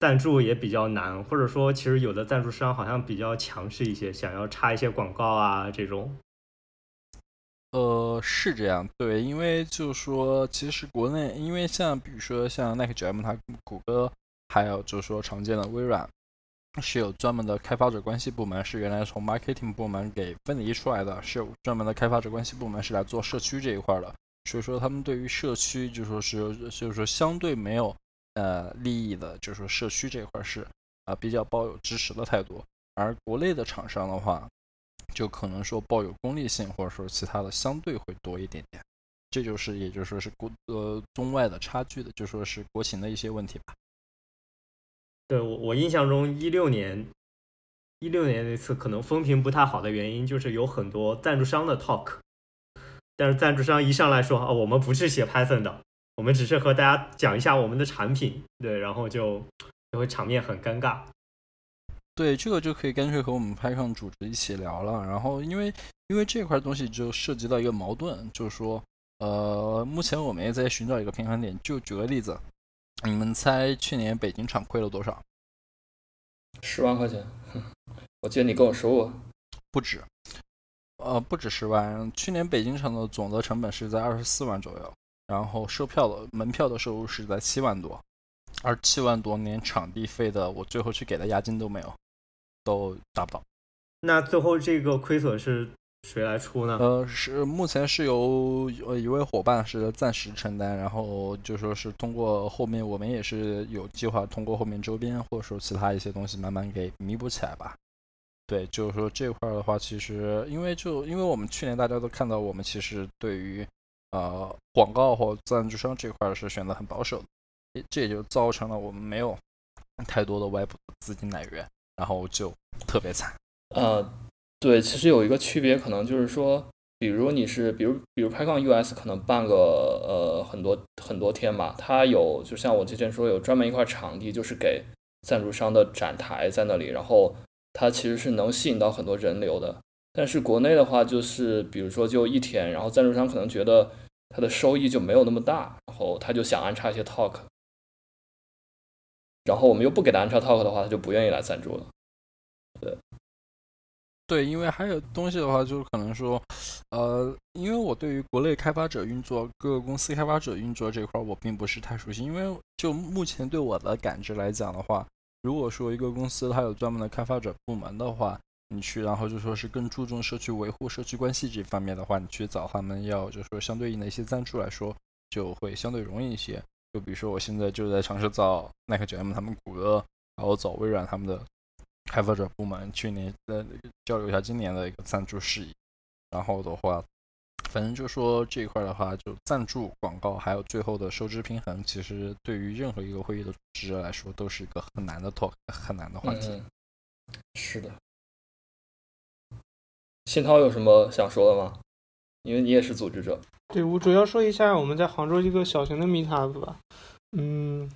赞助也比较难，或者说其实有的赞助商好像比较强势一些，想要插一些广告啊这种。呃，是这样，对，因为就是说，其实国内，因为像比如说像耐克 GM，它谷歌，还有就是说常见的微软，是有专门的开发者关系部门，是原来从 marketing 部门给分离出来的，是有专门的开发者关系部门是来做社区这一块的，所以说他们对于社区就说是就是说相对没有呃利益的，就是说社区这块是啊比较抱有支持的态度，而国内的厂商的话。就可能说抱有功利性，或者说其他的相对会多一点点，这就是也就说是国呃中外的差距的，就说是国情的一些问题吧。对我我印象中一六年一六年那次可能风评不太好的原因，就是有很多赞助商的 talk，但是赞助商一上来说啊，我们不是写 Python 的，我们只是和大家讲一下我们的产品，对，然后就就会场面很尴尬。对，这个就可以干脆和我们 PyCon 组织一起聊了。然后因为因为这块东西就涉及到一个矛盾，就是说，呃，目前我们也在寻找一个平衡点。就举个例子，你们猜去年北京厂亏了多少？十万块钱，我记得你跟我说过，不止。呃，不止十万。去年北京场的总的成本是在二十四万左右，然后售票的门票的收入是在七万多，而七万多连场地费的我最后去给的押金都没有，都达不到。那最后这个亏损是谁来出呢？呃，是目前是由呃一位伙伴是暂时承担，然后就说是通过后面我们也是有计划通过后面周边或者说其他一些东西慢慢给弥补起来吧。对，就是说这块的话，其实因为就因为我们去年大家都看到，我们其实对于呃广告或赞助商这块是选择很保守，这也就造成了我们没有太多的外部资金来源，然后就特别惨。呃，对，其实有一个区别，可能就是说，比如你是比如比如拍杠 US 可能办个呃很多很多天嘛，它有就像我之前说有专门一块场地，就是给赞助商的展台在那里，然后。它其实是能吸引到很多人流的，但是国内的话，就是比如说就一天，然后赞助商可能觉得它的收益就没有那么大，然后他就想安插一些 talk，然后我们又不给他安插 talk 的话，他就不愿意来赞助了。对，对，因为还有东西的话，就是可能说，呃，因为我对于国内开发者运作、各个公司开发者运作这块，我并不是太熟悉，因为就目前对我的感知来讲的话。如果说一个公司它有专门的开发者部门的话，你去，然后就说是更注重社区维护、社区关系这方面的话，你去找他们要，就是说相对应的一些赞助来说，就会相对容易一些。就比如说我现在就在尝试找耐克 GM 他们谷歌，然后找微软他们的开发者部门，去年呃交流一下今年的一个赞助事宜，然后的话。反正就说这一块的话，就赞助、广告，还有最后的收支平衡，其实对于任何一个会议的组织来说，都是一个很难的 talk，很难的话题。是的。新涛有什么想说的吗？因为你也是组织者。对我主要说一下我们在杭州一个小型的 meetup 吧。嗯，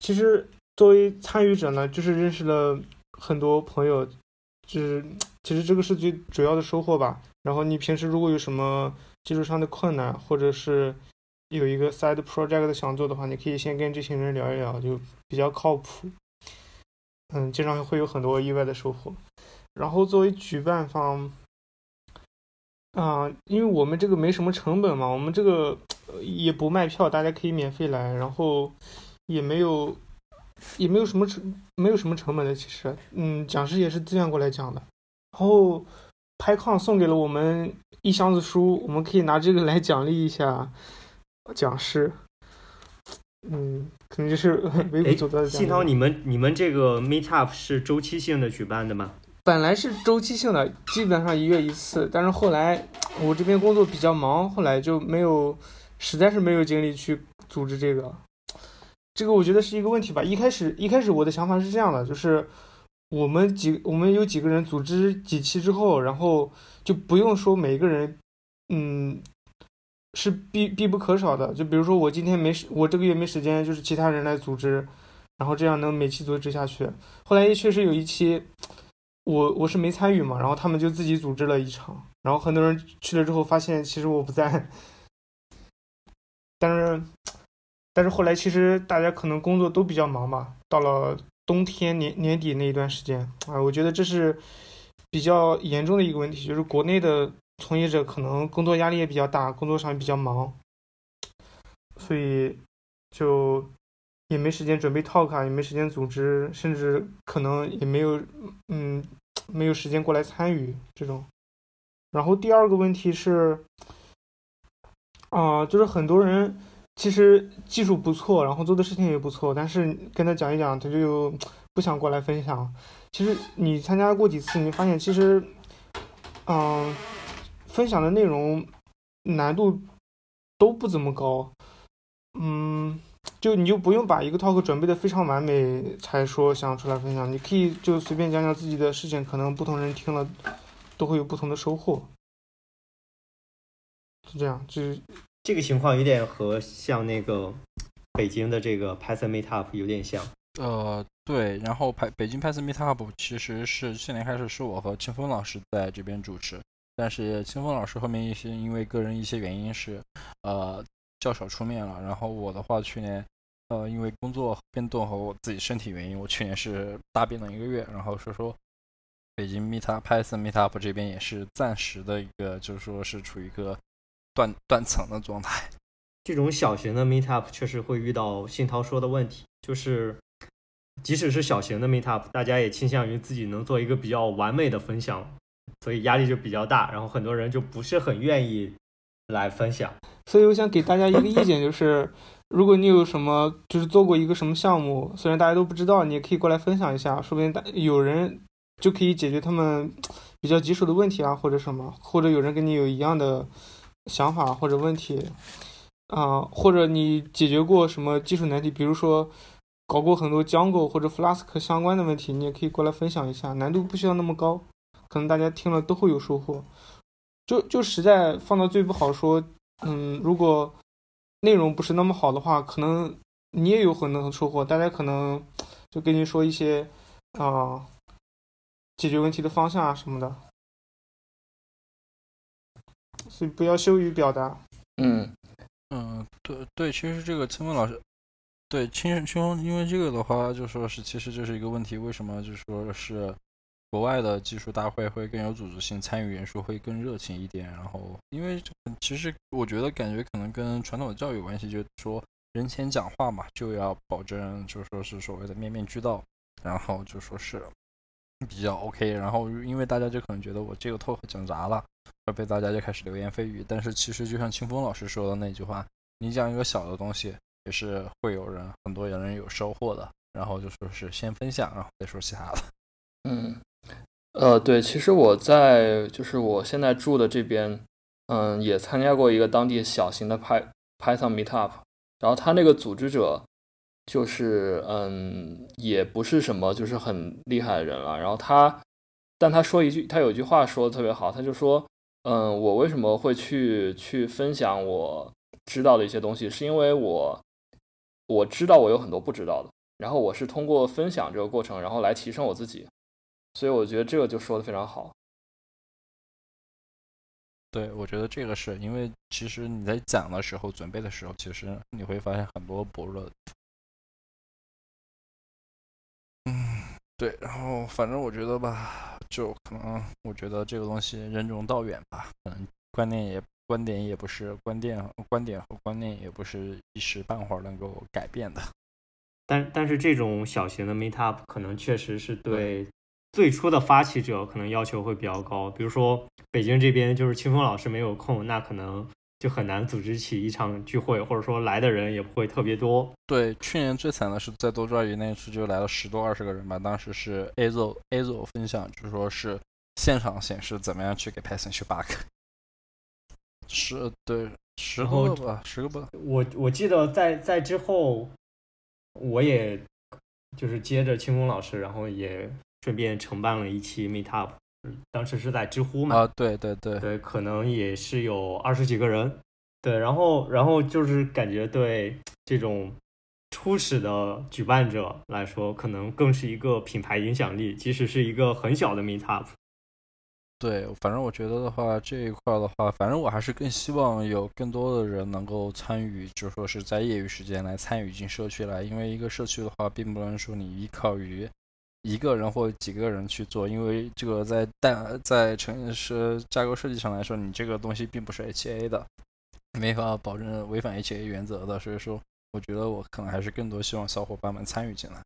其实作为参与者呢，就是认识了很多朋友，就是其实这个是最主要的收获吧。然后你平时如果有什么技术上的困难，或者是有一个 side project 想做的话，你可以先跟这些人聊一聊，就比较靠谱。嗯，经常会有很多意外的收获。然后作为举办方，啊，因为我们这个没什么成本嘛，我们这个也不卖票，大家可以免费来，然后也没有也没有什么成没有什么成本的，其实，嗯，讲师也是自愿过来讲的，然后。拍抗送给了我们一箱子书，我们可以拿这个来奖励一下讲师。嗯，可能就是微不足道的。信涛，你们你们这个 Meetup 是周期性的举办的吗？本来是周期性的，基本上一月一次，但是后来我这边工作比较忙，后来就没有，实在是没有精力去组织这个。这个我觉得是一个问题吧。一开始一开始我的想法是这样的，就是。我们几我们有几个人组织几期之后，然后就不用说每个人，嗯，是必必不可少的。就比如说我今天没时，我这个月没时间，就是其他人来组织，然后这样能每期组织下去。后来确实有一期，我我是没参与嘛，然后他们就自己组织了一场，然后很多人去了之后发现其实我不在，但是但是后来其实大家可能工作都比较忙吧，到了。冬天年年底那一段时间啊，我觉得这是比较严重的一个问题，就是国内的从业者可能工作压力也比较大，工作上也比较忙，所以就也没时间准备套卡也没时间组织，甚至可能也没有嗯没有时间过来参与这种。然后第二个问题是啊，就是很多人。其实技术不错，然后做的事情也不错，但是跟他讲一讲，他就不想过来分享。其实你参加过几次，你发现其实，嗯，分享的内容难度都不怎么高。嗯，就你就不用把一个 talk 准备的非常完美才说想出来分享，你可以就随便讲讲自己的事情，可能不同人听了都会有不同的收获。就这样，就是这个情况有点和像那个北京的这个 Python Meetup 有点像。呃，对，然后北北京 Python Meetup 其实是去年开始是我和清风老师在这边主持，但是清风老师后面一些因为个人一些原因是呃较少出面了，然后我的话去年呃因为工作变动和我自己身体原因，我去年是大病了一个月，然后所以说北京 Meetup Python Meetup 这边也是暂时的一个就是说是处于一个断断层的状态。这种小型的 Meetup 确实会遇到信涛说的问题，就是即使是小型的 Meetup，大家也倾向于自己能做一个比较完美的分享，所以压力就比较大，然后很多人就不是很愿意来分享。所以我想给大家一个意见，就是如果你有什么就是做过一个什么项目，虽然大家都不知道，你也可以过来分享一下，说不定大有人就可以解决他们比较棘手的问题啊，或者什么，或者有人跟你有一样的想法或者问题。啊，或者你解决过什么技术难题？比如说搞过很多 Django 或者 Flask 相关的问题，你也可以过来分享一下，难度不需要那么高，可能大家听了都会有收获。就就实在放到最不好说，嗯，如果内容不是那么好的话，可能你也有很多收获，大家可能就跟你说一些啊解决问题的方向啊什么的，所以不要羞于表达。嗯。嗯，对对，其实这个清风老师，对清清风，因为这个的话，就说是其实就是一个问题，为什么就说是国外的技术大会会更有组织性，参与人数会更热情一点？然后，因为其实我觉得感觉可能跟传统的教育有关系，就是说人前讲话嘛，就要保证就说是所谓的面面俱到，然后就说是比较 OK。然后因为大家就可能觉得我这个 talk 讲砸了。被大家就开始流言蜚语，但是其实就像清风老师说的那句话，你讲一个小的东西，也是会有人很多有人有收获的。然后就说是先分享，然后再说其他的。嗯，呃，对，其实我在就是我现在住的这边，嗯，也参加过一个当地小型的 Py Python Meetup，然后他那个组织者就是嗯，也不是什么就是很厉害的人了。然后他，但他说一句，他有一句话说的特别好，他就说。嗯，我为什么会去去分享我知道的一些东西？是因为我我知道我有很多不知道的，然后我是通过分享这个过程，然后来提升我自己。所以我觉得这个就说的非常好。对，我觉得这个是因为其实你在讲的时候、准备的时候，其实你会发现很多薄弱对，然后反正我觉得吧。就可能，我觉得这个东西任重道远吧。可能观念也观点也不是观点观点和观念也不是一时半会儿能够改变的。但但是这种小型的 meetup 可能确实是对最初的发起者可能要求会比较高。比如说北京这边就是清风老师没有空，那可能。就很难组织起一场聚会，或者说来的人也不会特别多。对，去年最惨的是在多抓鱼那次就来了十多二十个人吧。当时是 Azo Azo 分享，就是说是现场显示怎么样去给 Python 修 bug。是对十个吧，十个吧。我我记得在在之后，我也就是接着清风老师，然后也顺便承办了一期 Meetup。当时是在知乎嘛？啊，对对对对，可能也是有二十几个人，对，然后然后就是感觉对这种初始的举办者来说，可能更是一个品牌影响力，即使是一个很小的 Meetup。对，反正我觉得的话，这一块的话，反正我还是更希望有更多的人能够参与，就说是在业余时间来参与进社区来，因为一个社区的话，并不能说你依靠于。一个人或几个人去做，因为这个在但在城市架构设计上来说，你这个东西并不是 HA 的，没法保证违反 HA 原则的。所以说，我觉得我可能还是更多希望小伙伴们参与进来。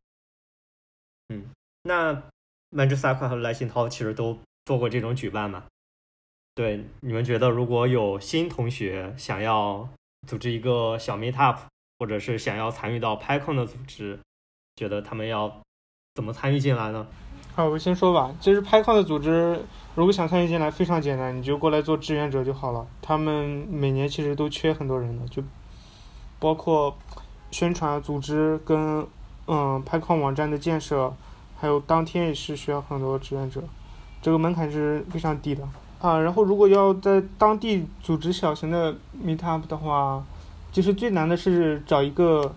嗯，那曼芝萨克和赖信涛其实都做过这种举办嘛？对，你们觉得如果有新同学想要组织一个小 Meetup，或者是想要参与到 PyCon 的组织，觉得他们要？怎么参与进来呢？好，我先说吧。其实拍抗的组织，如果想参与进来，非常简单，你就过来做志愿者就好了。他们每年其实都缺很多人的，就包括宣传、组织跟嗯拍抗网站的建设，还有当天也是需要很多志愿者。这个门槛是非常低的。啊，然后如果要在当地组织小型的 meetup 的话，其实最难的是找一个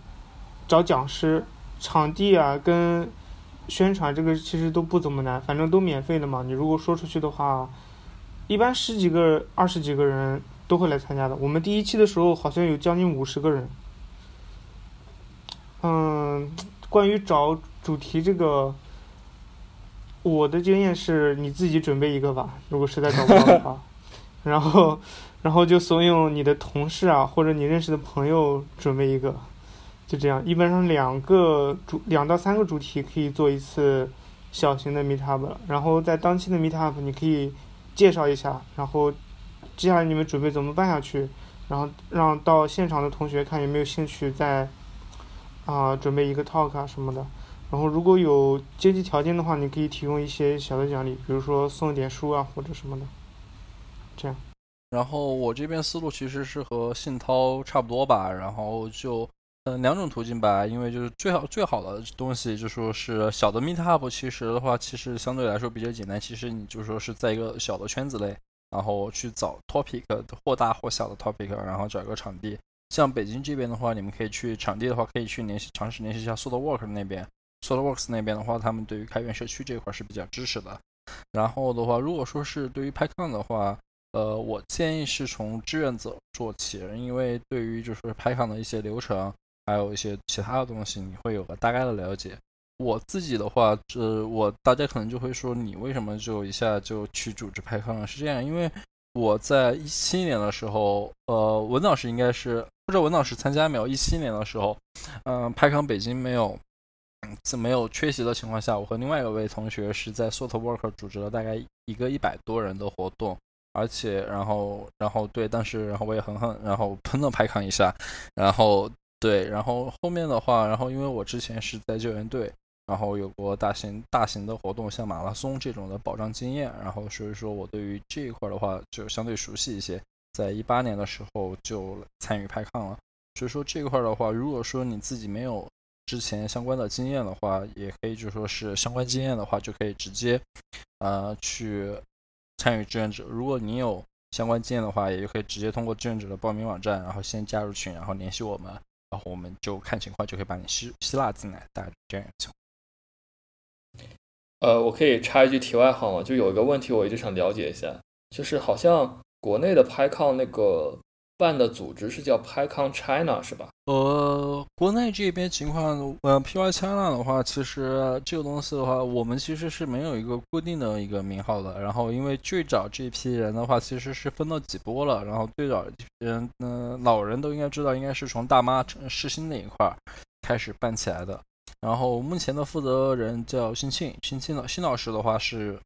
找讲师，场地啊跟宣传这个其实都不怎么难，反正都免费的嘛。你如果说出去的话，一般十几个、二十几个人都会来参加的。我们第一期的时候好像有将近五十个人。嗯，关于找主题这个。我的经验是你自己准备一个吧，如果实在找不到的话，然后，然后就怂恿你的同事啊，或者你认识的朋友准备一个，就这样，一般上两个主两到三个主题可以做一次小型的 meetup，然后在当期的 meetup 你可以介绍一下，然后接下来你们准备怎么办下去，然后让到现场的同学看有没有兴趣再啊准备一个 talk 啊什么的。然后，如果有经济条件的话，你可以提供一些小的奖励，比如说送一点书啊，或者什么的，这样。然后我这边思路其实是和信涛差不多吧，然后就嗯两种途径吧，因为就是最好最好的东西就说是小的 meetup，其实的话其实相对来说比较简单，其实你就说是在一个小的圈子内，然后去找 topic 或大或小的 topic，然后找一个场地。像北京这边的话，你们可以去场地的话，可以去联系尝试联系一下 s o d Work 那边。SolidWorks 那边的话，他们对于开源社区这块是比较支持的。然后的话，如果说是对于 PyCon 的话，呃，我建议是从志愿者做起，因为对于就是 PyCon 的一些流程，还有一些其他的东西，你会有个大概的了解。我自己的话，呃我大家可能就会说，你为什么就一下就去组织 PyCon？是这样，因为我在一七年的时候，呃，文老师应该是不知道文老师参加没有？一七年的时候，嗯，PyCon 北京没有。在没有缺席的情况下，我和另外一位同学是在 s o t Work 组织了大概一个一百多人的活动，而且然后然后对，但是然后我也狠狠然后喷了排抗一下，然后对，然后后面的话，然后因为我之前是在救援队，然后有过大型大型的活动，像马拉松这种的保障经验，然后所以说我对于这一块的话就相对熟悉一些，在一八年的时候就参与排抗了，所以说这一块的话，如果说你自己没有。之前相关的经验的话，也可以就说是相关经验的话，就可以直接，呃，去参与志愿者。如果你有相关经验的话，也就可以直接通过志愿者的报名网站，然后先加入群，然后联系我们，然后我们就看情况就可以把你吸吸纳进来，大概这样一个情况。呃，我可以插一句题外话吗？就有一个问题，我一直想了解一下，就是好像国内的拍靠那个。办的组织是叫 PyCon China 是吧？呃，国内这边情况，呃，Py China 的话，其实这个东西的话，我们其实是没有一个固定的一个名号的。然后，因为最早这批人的话，其实是分了几波了。然后最早人，嗯，老人都应该知道，应该是从大妈世新那一块儿开始办起来的。然后目前的负责人叫新庆，新庆老新老师的话是。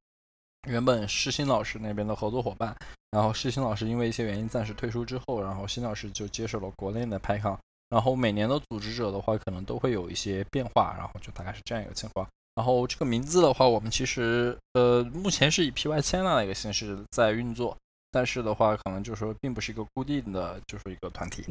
原本世新老师那边的合作伙伴，然后世新老师因为一些原因暂时退出之后，然后新老师就接手了国内的拍抗。然后每年的组织者的话，可能都会有一些变化，然后就大概是这样一个情况。然后这个名字的话，我们其实呃目前是以 PY 签纳的一个形式在运作。但是的话，可能就是说，并不是一个固定的，就是一个团体。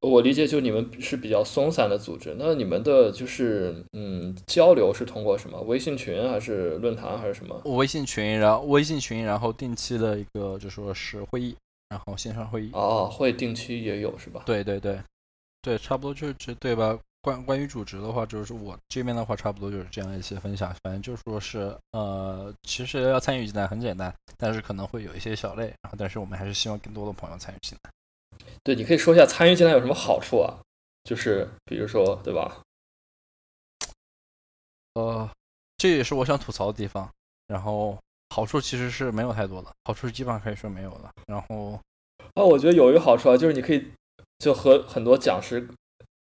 我理解，就你们是比较松散的组织。那你们的就是，嗯，交流是通过什么？微信群还是论坛还是什么？微信群，然后微信群，然后定期的一个就说是会议，然后线上会议。哦，会定期也有是吧？对对对，对，差不多就是这对吧？关关于组织的话，就是我这边的话，差不多就是这样一些分享。反正就说是，呃，其实要参与进来很简单，但是可能会有一些小累。然后，但是我们还是希望更多的朋友参与进来。对，你可以说一下参与进来有什么好处啊？就是比如说，对吧？呃，这也是我想吐槽的地方。然后好处其实是没有太多的，好处基本上可以说没有了。然后，哦，我觉得有一个好处啊，就是你可以就和很多讲师。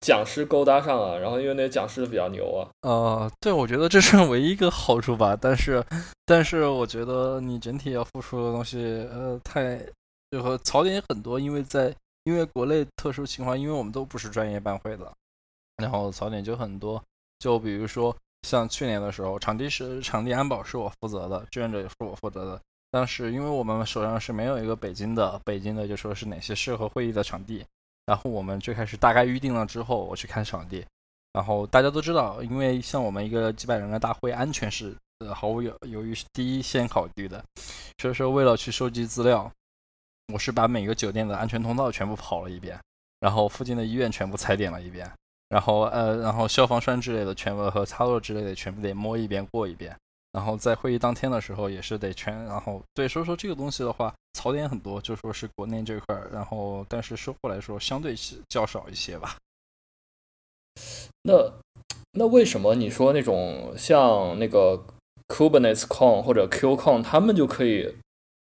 讲师勾搭上了，然后因为那个讲师比较牛啊。呃，对，我觉得这是唯一一个好处吧。但是，但是我觉得你整体要付出的东西，呃，太就和槽点也很多。因为在因为国内特殊情况，因为我们都不是专业办会的，然后槽点就很多。就比如说像去年的时候，场地是场地安保是我负责的，志愿者也是我负责的。当时因为我们手上是没有一个北京的，北京的就说是哪些适合会议的场地。然后我们最开始大概预定了之后，我去看场地。然后大家都知道，因为像我们一个几百人的大会，安全是呃毫无犹犹豫是第一先考虑的。所以说，为了去收集资料，我是把每个酒店的安全通道全部跑了一遍，然后附近的医院全部踩点了一遍，然后呃，然后消防栓之类的全部和插座之类的全部得摸一遍过一遍。然后在会议当天的时候也是得全，然后对，所以说这个东西的话，槽点很多，就说是国内这块，然后但是收获来说相对是较少一些吧。那那为什么你说那种像那个 Kubernetes Con 或者 Q Con 他们就可以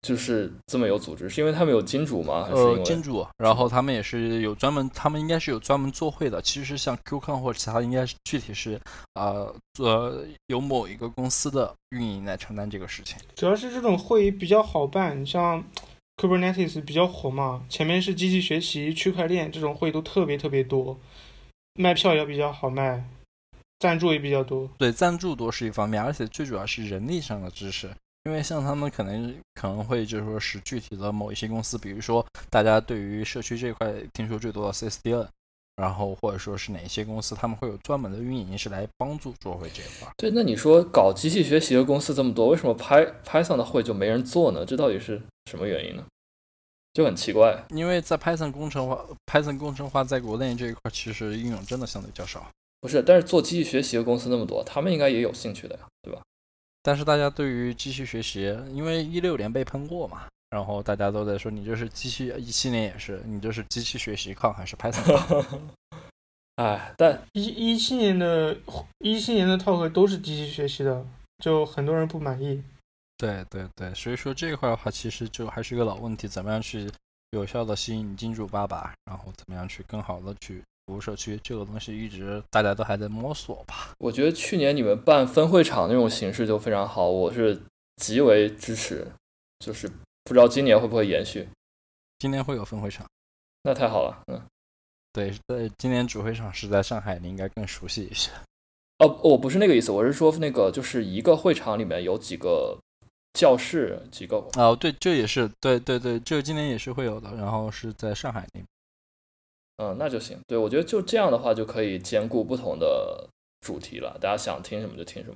就是这么有组织？是因为他们有金主吗？还是因呃，金主，然后他们也是有专门，他们应该是有专门做会的。其实像 QCon 或者其他，应该是具体是啊，呃、由某一个公司的运营来承担这个事情。主要是这种会议比较好办，你像 Kubernetes 比较火嘛，前面是机器学习、区块链这种会都特别特别多，卖票也比较好卖，赞助也比较多。对，赞助多是一方面，而且最主要是人力上的支持。因为像他们可能可能会就是说是具体的某一些公司，比如说大家对于社区这块听说最多的 CSDN，然后或者说是哪一些公司，他们会有专门的运营是来帮助做会这一块。对，那你说搞机器学习的公司这么多，为什么 Py Python 的会就没人做呢？这到底是什么原因呢？就很奇怪。因为在 Python 工程化，Python 工程化在国内这一块其实应用真的相对较少。不是，但是做机器学习的公司那么多，他们应该也有兴趣的呀，对吧？但是大家对于机器学习，因为一六年被喷过嘛，然后大家都在说你就是机器，一七年也是，你就是机器学习抗还是 Python？哎，但一一七年的一七年的套盒都是机器学习的，就很多人不满意。对对对，所以说这一块的话，其实就还是一个老问题，怎么样去有效的吸引金主爸爸，然后怎么样去更好的去服务社区，这个东西一直大家都还在摸索吧。我觉得去年你们办分会场那种形式就非常好，我是极为支持。就是不知道今年会不会延续？今年会有分会场，那太好了，嗯。对，在今年主会场是在上海，你应该更熟悉一些。哦，我不是那个意思，我是说那个就是一个会场里面有几个教室，几个哦，对，这也是对对对，这个今年也是会有的，然后是在上海那边。嗯，那就行。对，我觉得就这样的话就可以兼顾不同的主题了，大家想听什么就听什么。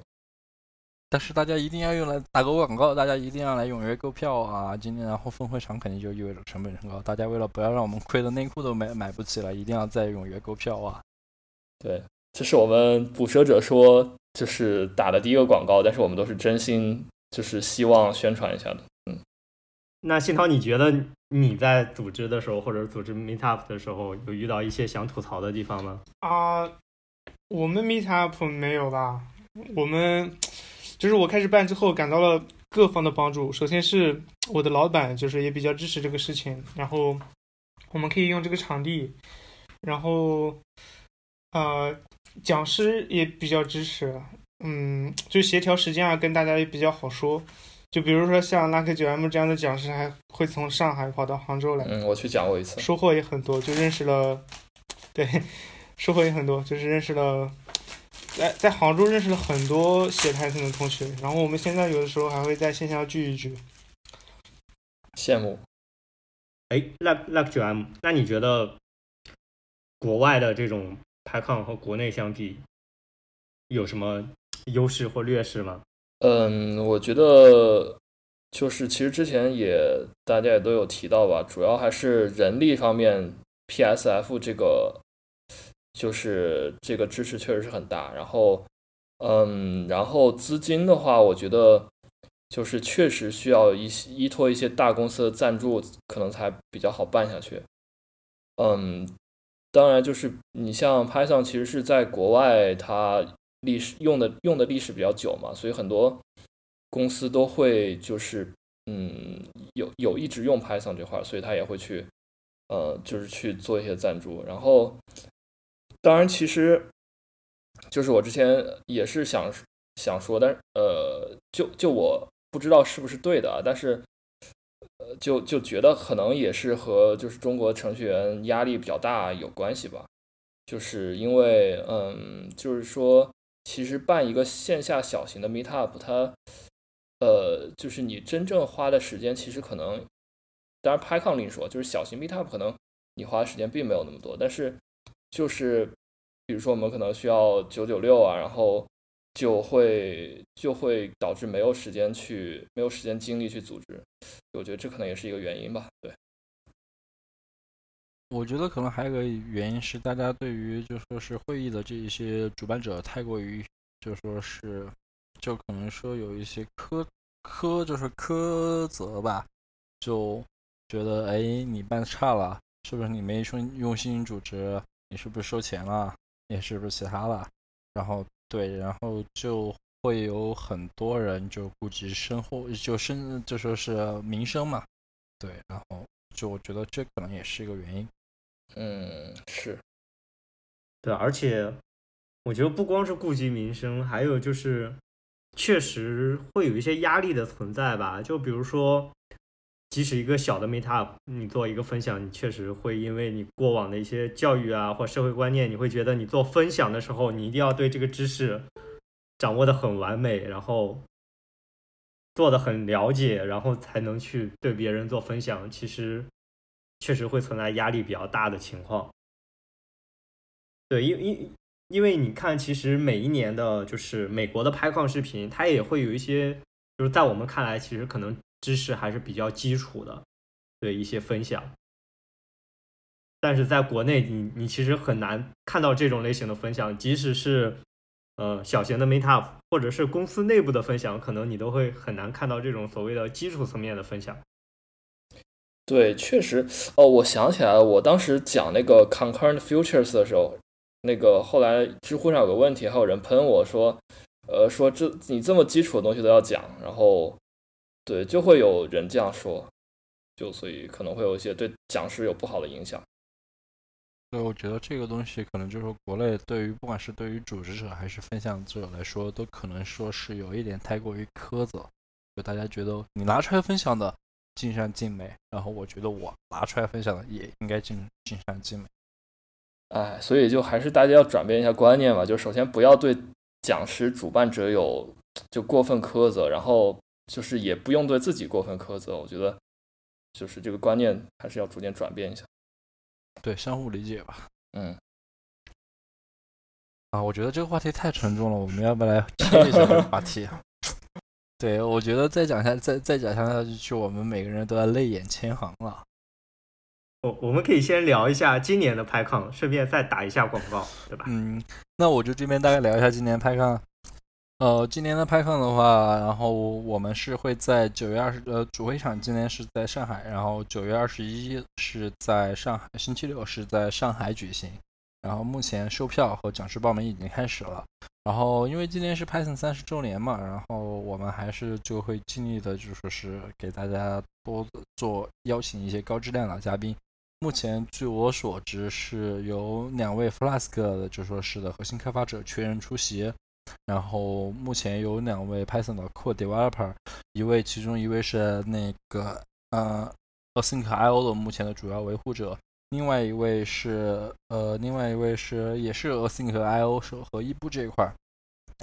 但是大家一定要用来打个广告，大家一定要来踊跃购票啊！今天然后分会场肯定就意味着成本很高，大家为了不要让我们亏的内裤都买买不起了，一定要再踊跃购票啊！对，这是我们捕蛇者说就是打的第一个广告，但是我们都是真心就是希望宣传一下的。嗯，那新涛，你觉得你在组织的时候，或者组织 Meetup 的时候，有遇到一些想吐槽的地方吗？啊、我们 Meetup 没有吧？我们就是我开始办之后，感到了各方的帮助。首先是我的老板，就是也比较支持这个事情，然后我们可以用这个场地，然后呃，讲师也比较支持，嗯，就协调时间啊，跟大家也比较好说。就比如说像 Lucky 九 M 这样的讲师，还会从上海跑到杭州来，嗯，我去讲过一次。收获也很多，就认识了，对，收获也很多，就是认识了，在在杭州认识了很多写 Python 的同学，然后我们现在有的时候还会在线下聚一聚。羡慕。哎，Luck Luck 九 M，那你觉得国外的这种排抗和国内相比，有什么优势或劣势吗？嗯，我觉得就是其实之前也大家也都有提到吧，主要还是人力方面，PSF 这个就是这个支持确实是很大。然后，嗯，然后资金的话，我觉得就是确实需要一些依托一些大公司的赞助，可能才比较好办下去。嗯，当然就是你像 Python，其实是在国外它。历史用的用的历史比较久嘛，所以很多公司都会就是嗯有有一直用 Python 这块，所以他也会去呃就是去做一些赞助。然后当然其实就是我之前也是想想说，但是呃就就我不知道是不是对的，但是呃就就觉得可能也是和就是中国程序员压力比较大有关系吧，就是因为嗯就是说。其实办一个线下小型的 Meetup，它，呃，就是你真正花的时间，其实可能，当然 PyCon 另说，就是小型 Meetup 可能你花的时间并没有那么多，但是就是比如说我们可能需要九九六啊，然后就会就会导致没有时间去没有时间精力去组织，我觉得这可能也是一个原因吧。对，我觉得可能还有个原因是大家对于就说是会议的这一些主办者太过于就说是就可能说有一些苛苛就是苛责吧，就觉得哎你办差了，是不是你没用用心组织？你是不是收钱了？你是不是其他了？然后对，然后就会有很多人就顾及身后，就身就说是名声嘛，对，然后就我觉得这可能也是一个原因。嗯，是，对，而且我觉得不光是顾及民生，还有就是确实会有一些压力的存在吧。就比如说，即使一个小的 Meetup，你做一个分享，你确实会因为你过往的一些教育啊或社会观念，你会觉得你做分享的时候，你一定要对这个知识掌握的很完美，然后做的很了解，然后才能去对别人做分享。其实。确实会存在压力比较大的情况，对，因因因为你看，其实每一年的，就是美国的拍矿视频，它也会有一些，就是在我们看来，其实可能知识还是比较基础的，对一些分享。但是在国内，你你其实很难看到这种类型的分享，即使是呃小型的 Meetup 或者是公司内部的分享，可能你都会很难看到这种所谓的基础层面的分享。对，确实哦，我想起来了，我当时讲那个 concurrent futures 的时候，那个后来知乎上有个问题，还有人喷我说，呃，说这你这么基础的东西都要讲，然后对，就会有人这样说，就所以可能会有一些对讲师有不好的影响。对，我觉得这个东西可能就是说，国内对于不管是对于组织者还是分享者来说，都可能说是有一点太过于苛责，就大家觉得你拿出来分享的。尽善尽美，然后我觉得我拿出来分享的也应该尽尽善尽美。哎，所以就还是大家要转变一下观念吧，就首先不要对讲师主办者有就过分苛责，然后就是也不用对自己过分苛责。我觉得就是这个观念还是要逐渐转变一下。对，相互理解吧。嗯。啊，我觉得这个话题太沉重了，我们要不来切一下这个话题？对，我觉得再讲下再再讲下去，我们每个人都要泪眼千行了。我我们可以先聊一下今年的拍抗，顺便再打一下广告，对吧？嗯，那我就这边大概聊一下今年拍抗。呃，今年的拍抗的话，然后我们是会在九月二十，呃，主会场今年是在上海，然后九月二十一是在上海，星期六是在上海举行。然后目前售票和讲师报名已经开始了。然后因为今年是 Python 三十周年嘛，然后我们还是就会尽力的，就说是给大家多做邀请一些高质量的嘉宾。目前据我所知是有两位 Flask 的就说是的核心开发者确认出席，然后目前有两位 Python 的 Core Developer，一位其中一位是那个呃 Async.io 的目前的主要维护者。另外一位是呃，另外一位是也是 Async 和 IO 手和一步这一块，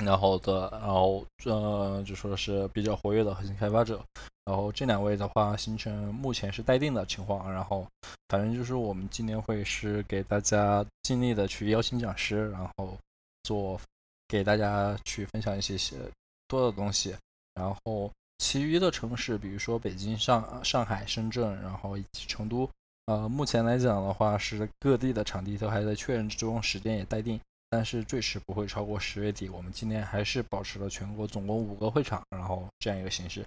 然后的，然后呃就说是比较活跃的核心开发者，然后这两位的话行程目前是待定的情况，然后反正就是我们今年会是给大家尽力的去邀请讲师，然后做给大家去分享一些些多的东西，然后其余的城市，比如说北京、上上海、深圳，然后以及成都。呃，目前来讲的话，是各地的场地都还在确认之中，时间也待定，但是最迟不会超过十月底。我们今年还是保持了全国总共五个会场，然后这样一个形式。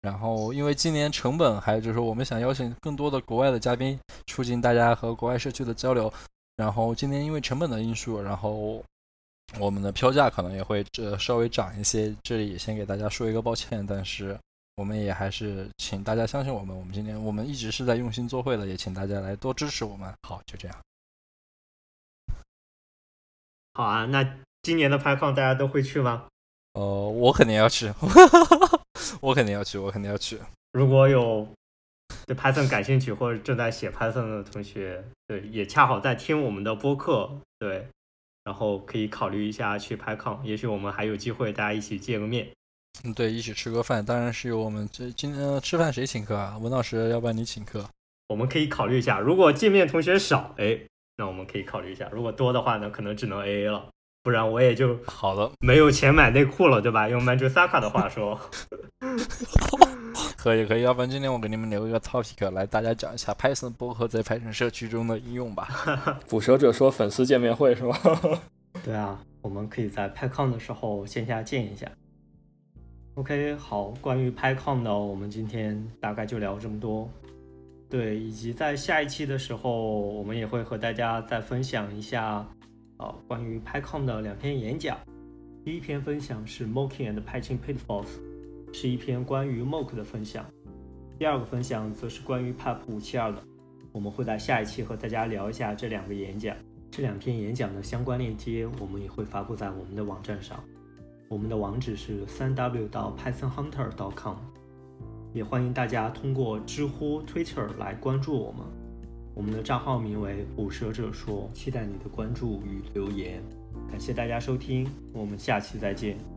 然后，因为今年成本，还有就是我们想邀请更多的国外的嘉宾，促进大家和国外社区的交流。然后今年因为成本的因素，然后我们的票价可能也会这稍微涨一些。这里也先给大家说一个抱歉，但是。我们也还是请大家相信我们，我们今天我们一直是在用心做会的，也请大家来多支持我们。好，就这样。好啊，那今年的拍抗大家都会去吗？呃，我肯定要去，我肯定要去，我肯定要去。如果有对 Python 感兴趣或者正在写 Python 的同学，对，也恰好在听我们的播客，对，然后可以考虑一下去拍抗，也许我们还有机会大家一起见个面。嗯，对，一起吃个饭，当然是由我们这今天吃饭谁请客啊？文老师，要不然你请客？我们可以考虑一下，如果见面同学少，哎，那我们可以考虑一下；如果多的话呢，可能只能 A A 了。不然我也就好了，没有钱买内裤了，对吧？用 Manju Saka 的话说，可以可以，要不然今天我给你们留一个 topic 来，大家讲一下 Python 博客在 Python 社区中的应用吧。捕蛇者说粉丝见面会是吧？对啊，我们可以在 PyCon 的时候线下见一下。OK，好，关于 PyCon 的，我们今天大概就聊这么多。对，以及在下一期的时候，我们也会和大家再分享一下，呃，关于 PyCon 的两篇演讲。第一篇分享是 Mocking and Patching Pitfalls，是一篇关于 Mock 的分享。第二个分享则是关于 Pap 五七二的，我们会在下一期和大家聊一下这两个演讲。这两篇演讲的相关链接，我们也会发布在我们的网站上。我们的网址是三 w 到 pythonhunter.com，也欢迎大家通过知乎、Twitter 来关注我们。我们的账号名为“捕蛇者说”，期待你的关注与留言。感谢大家收听，我们下期再见。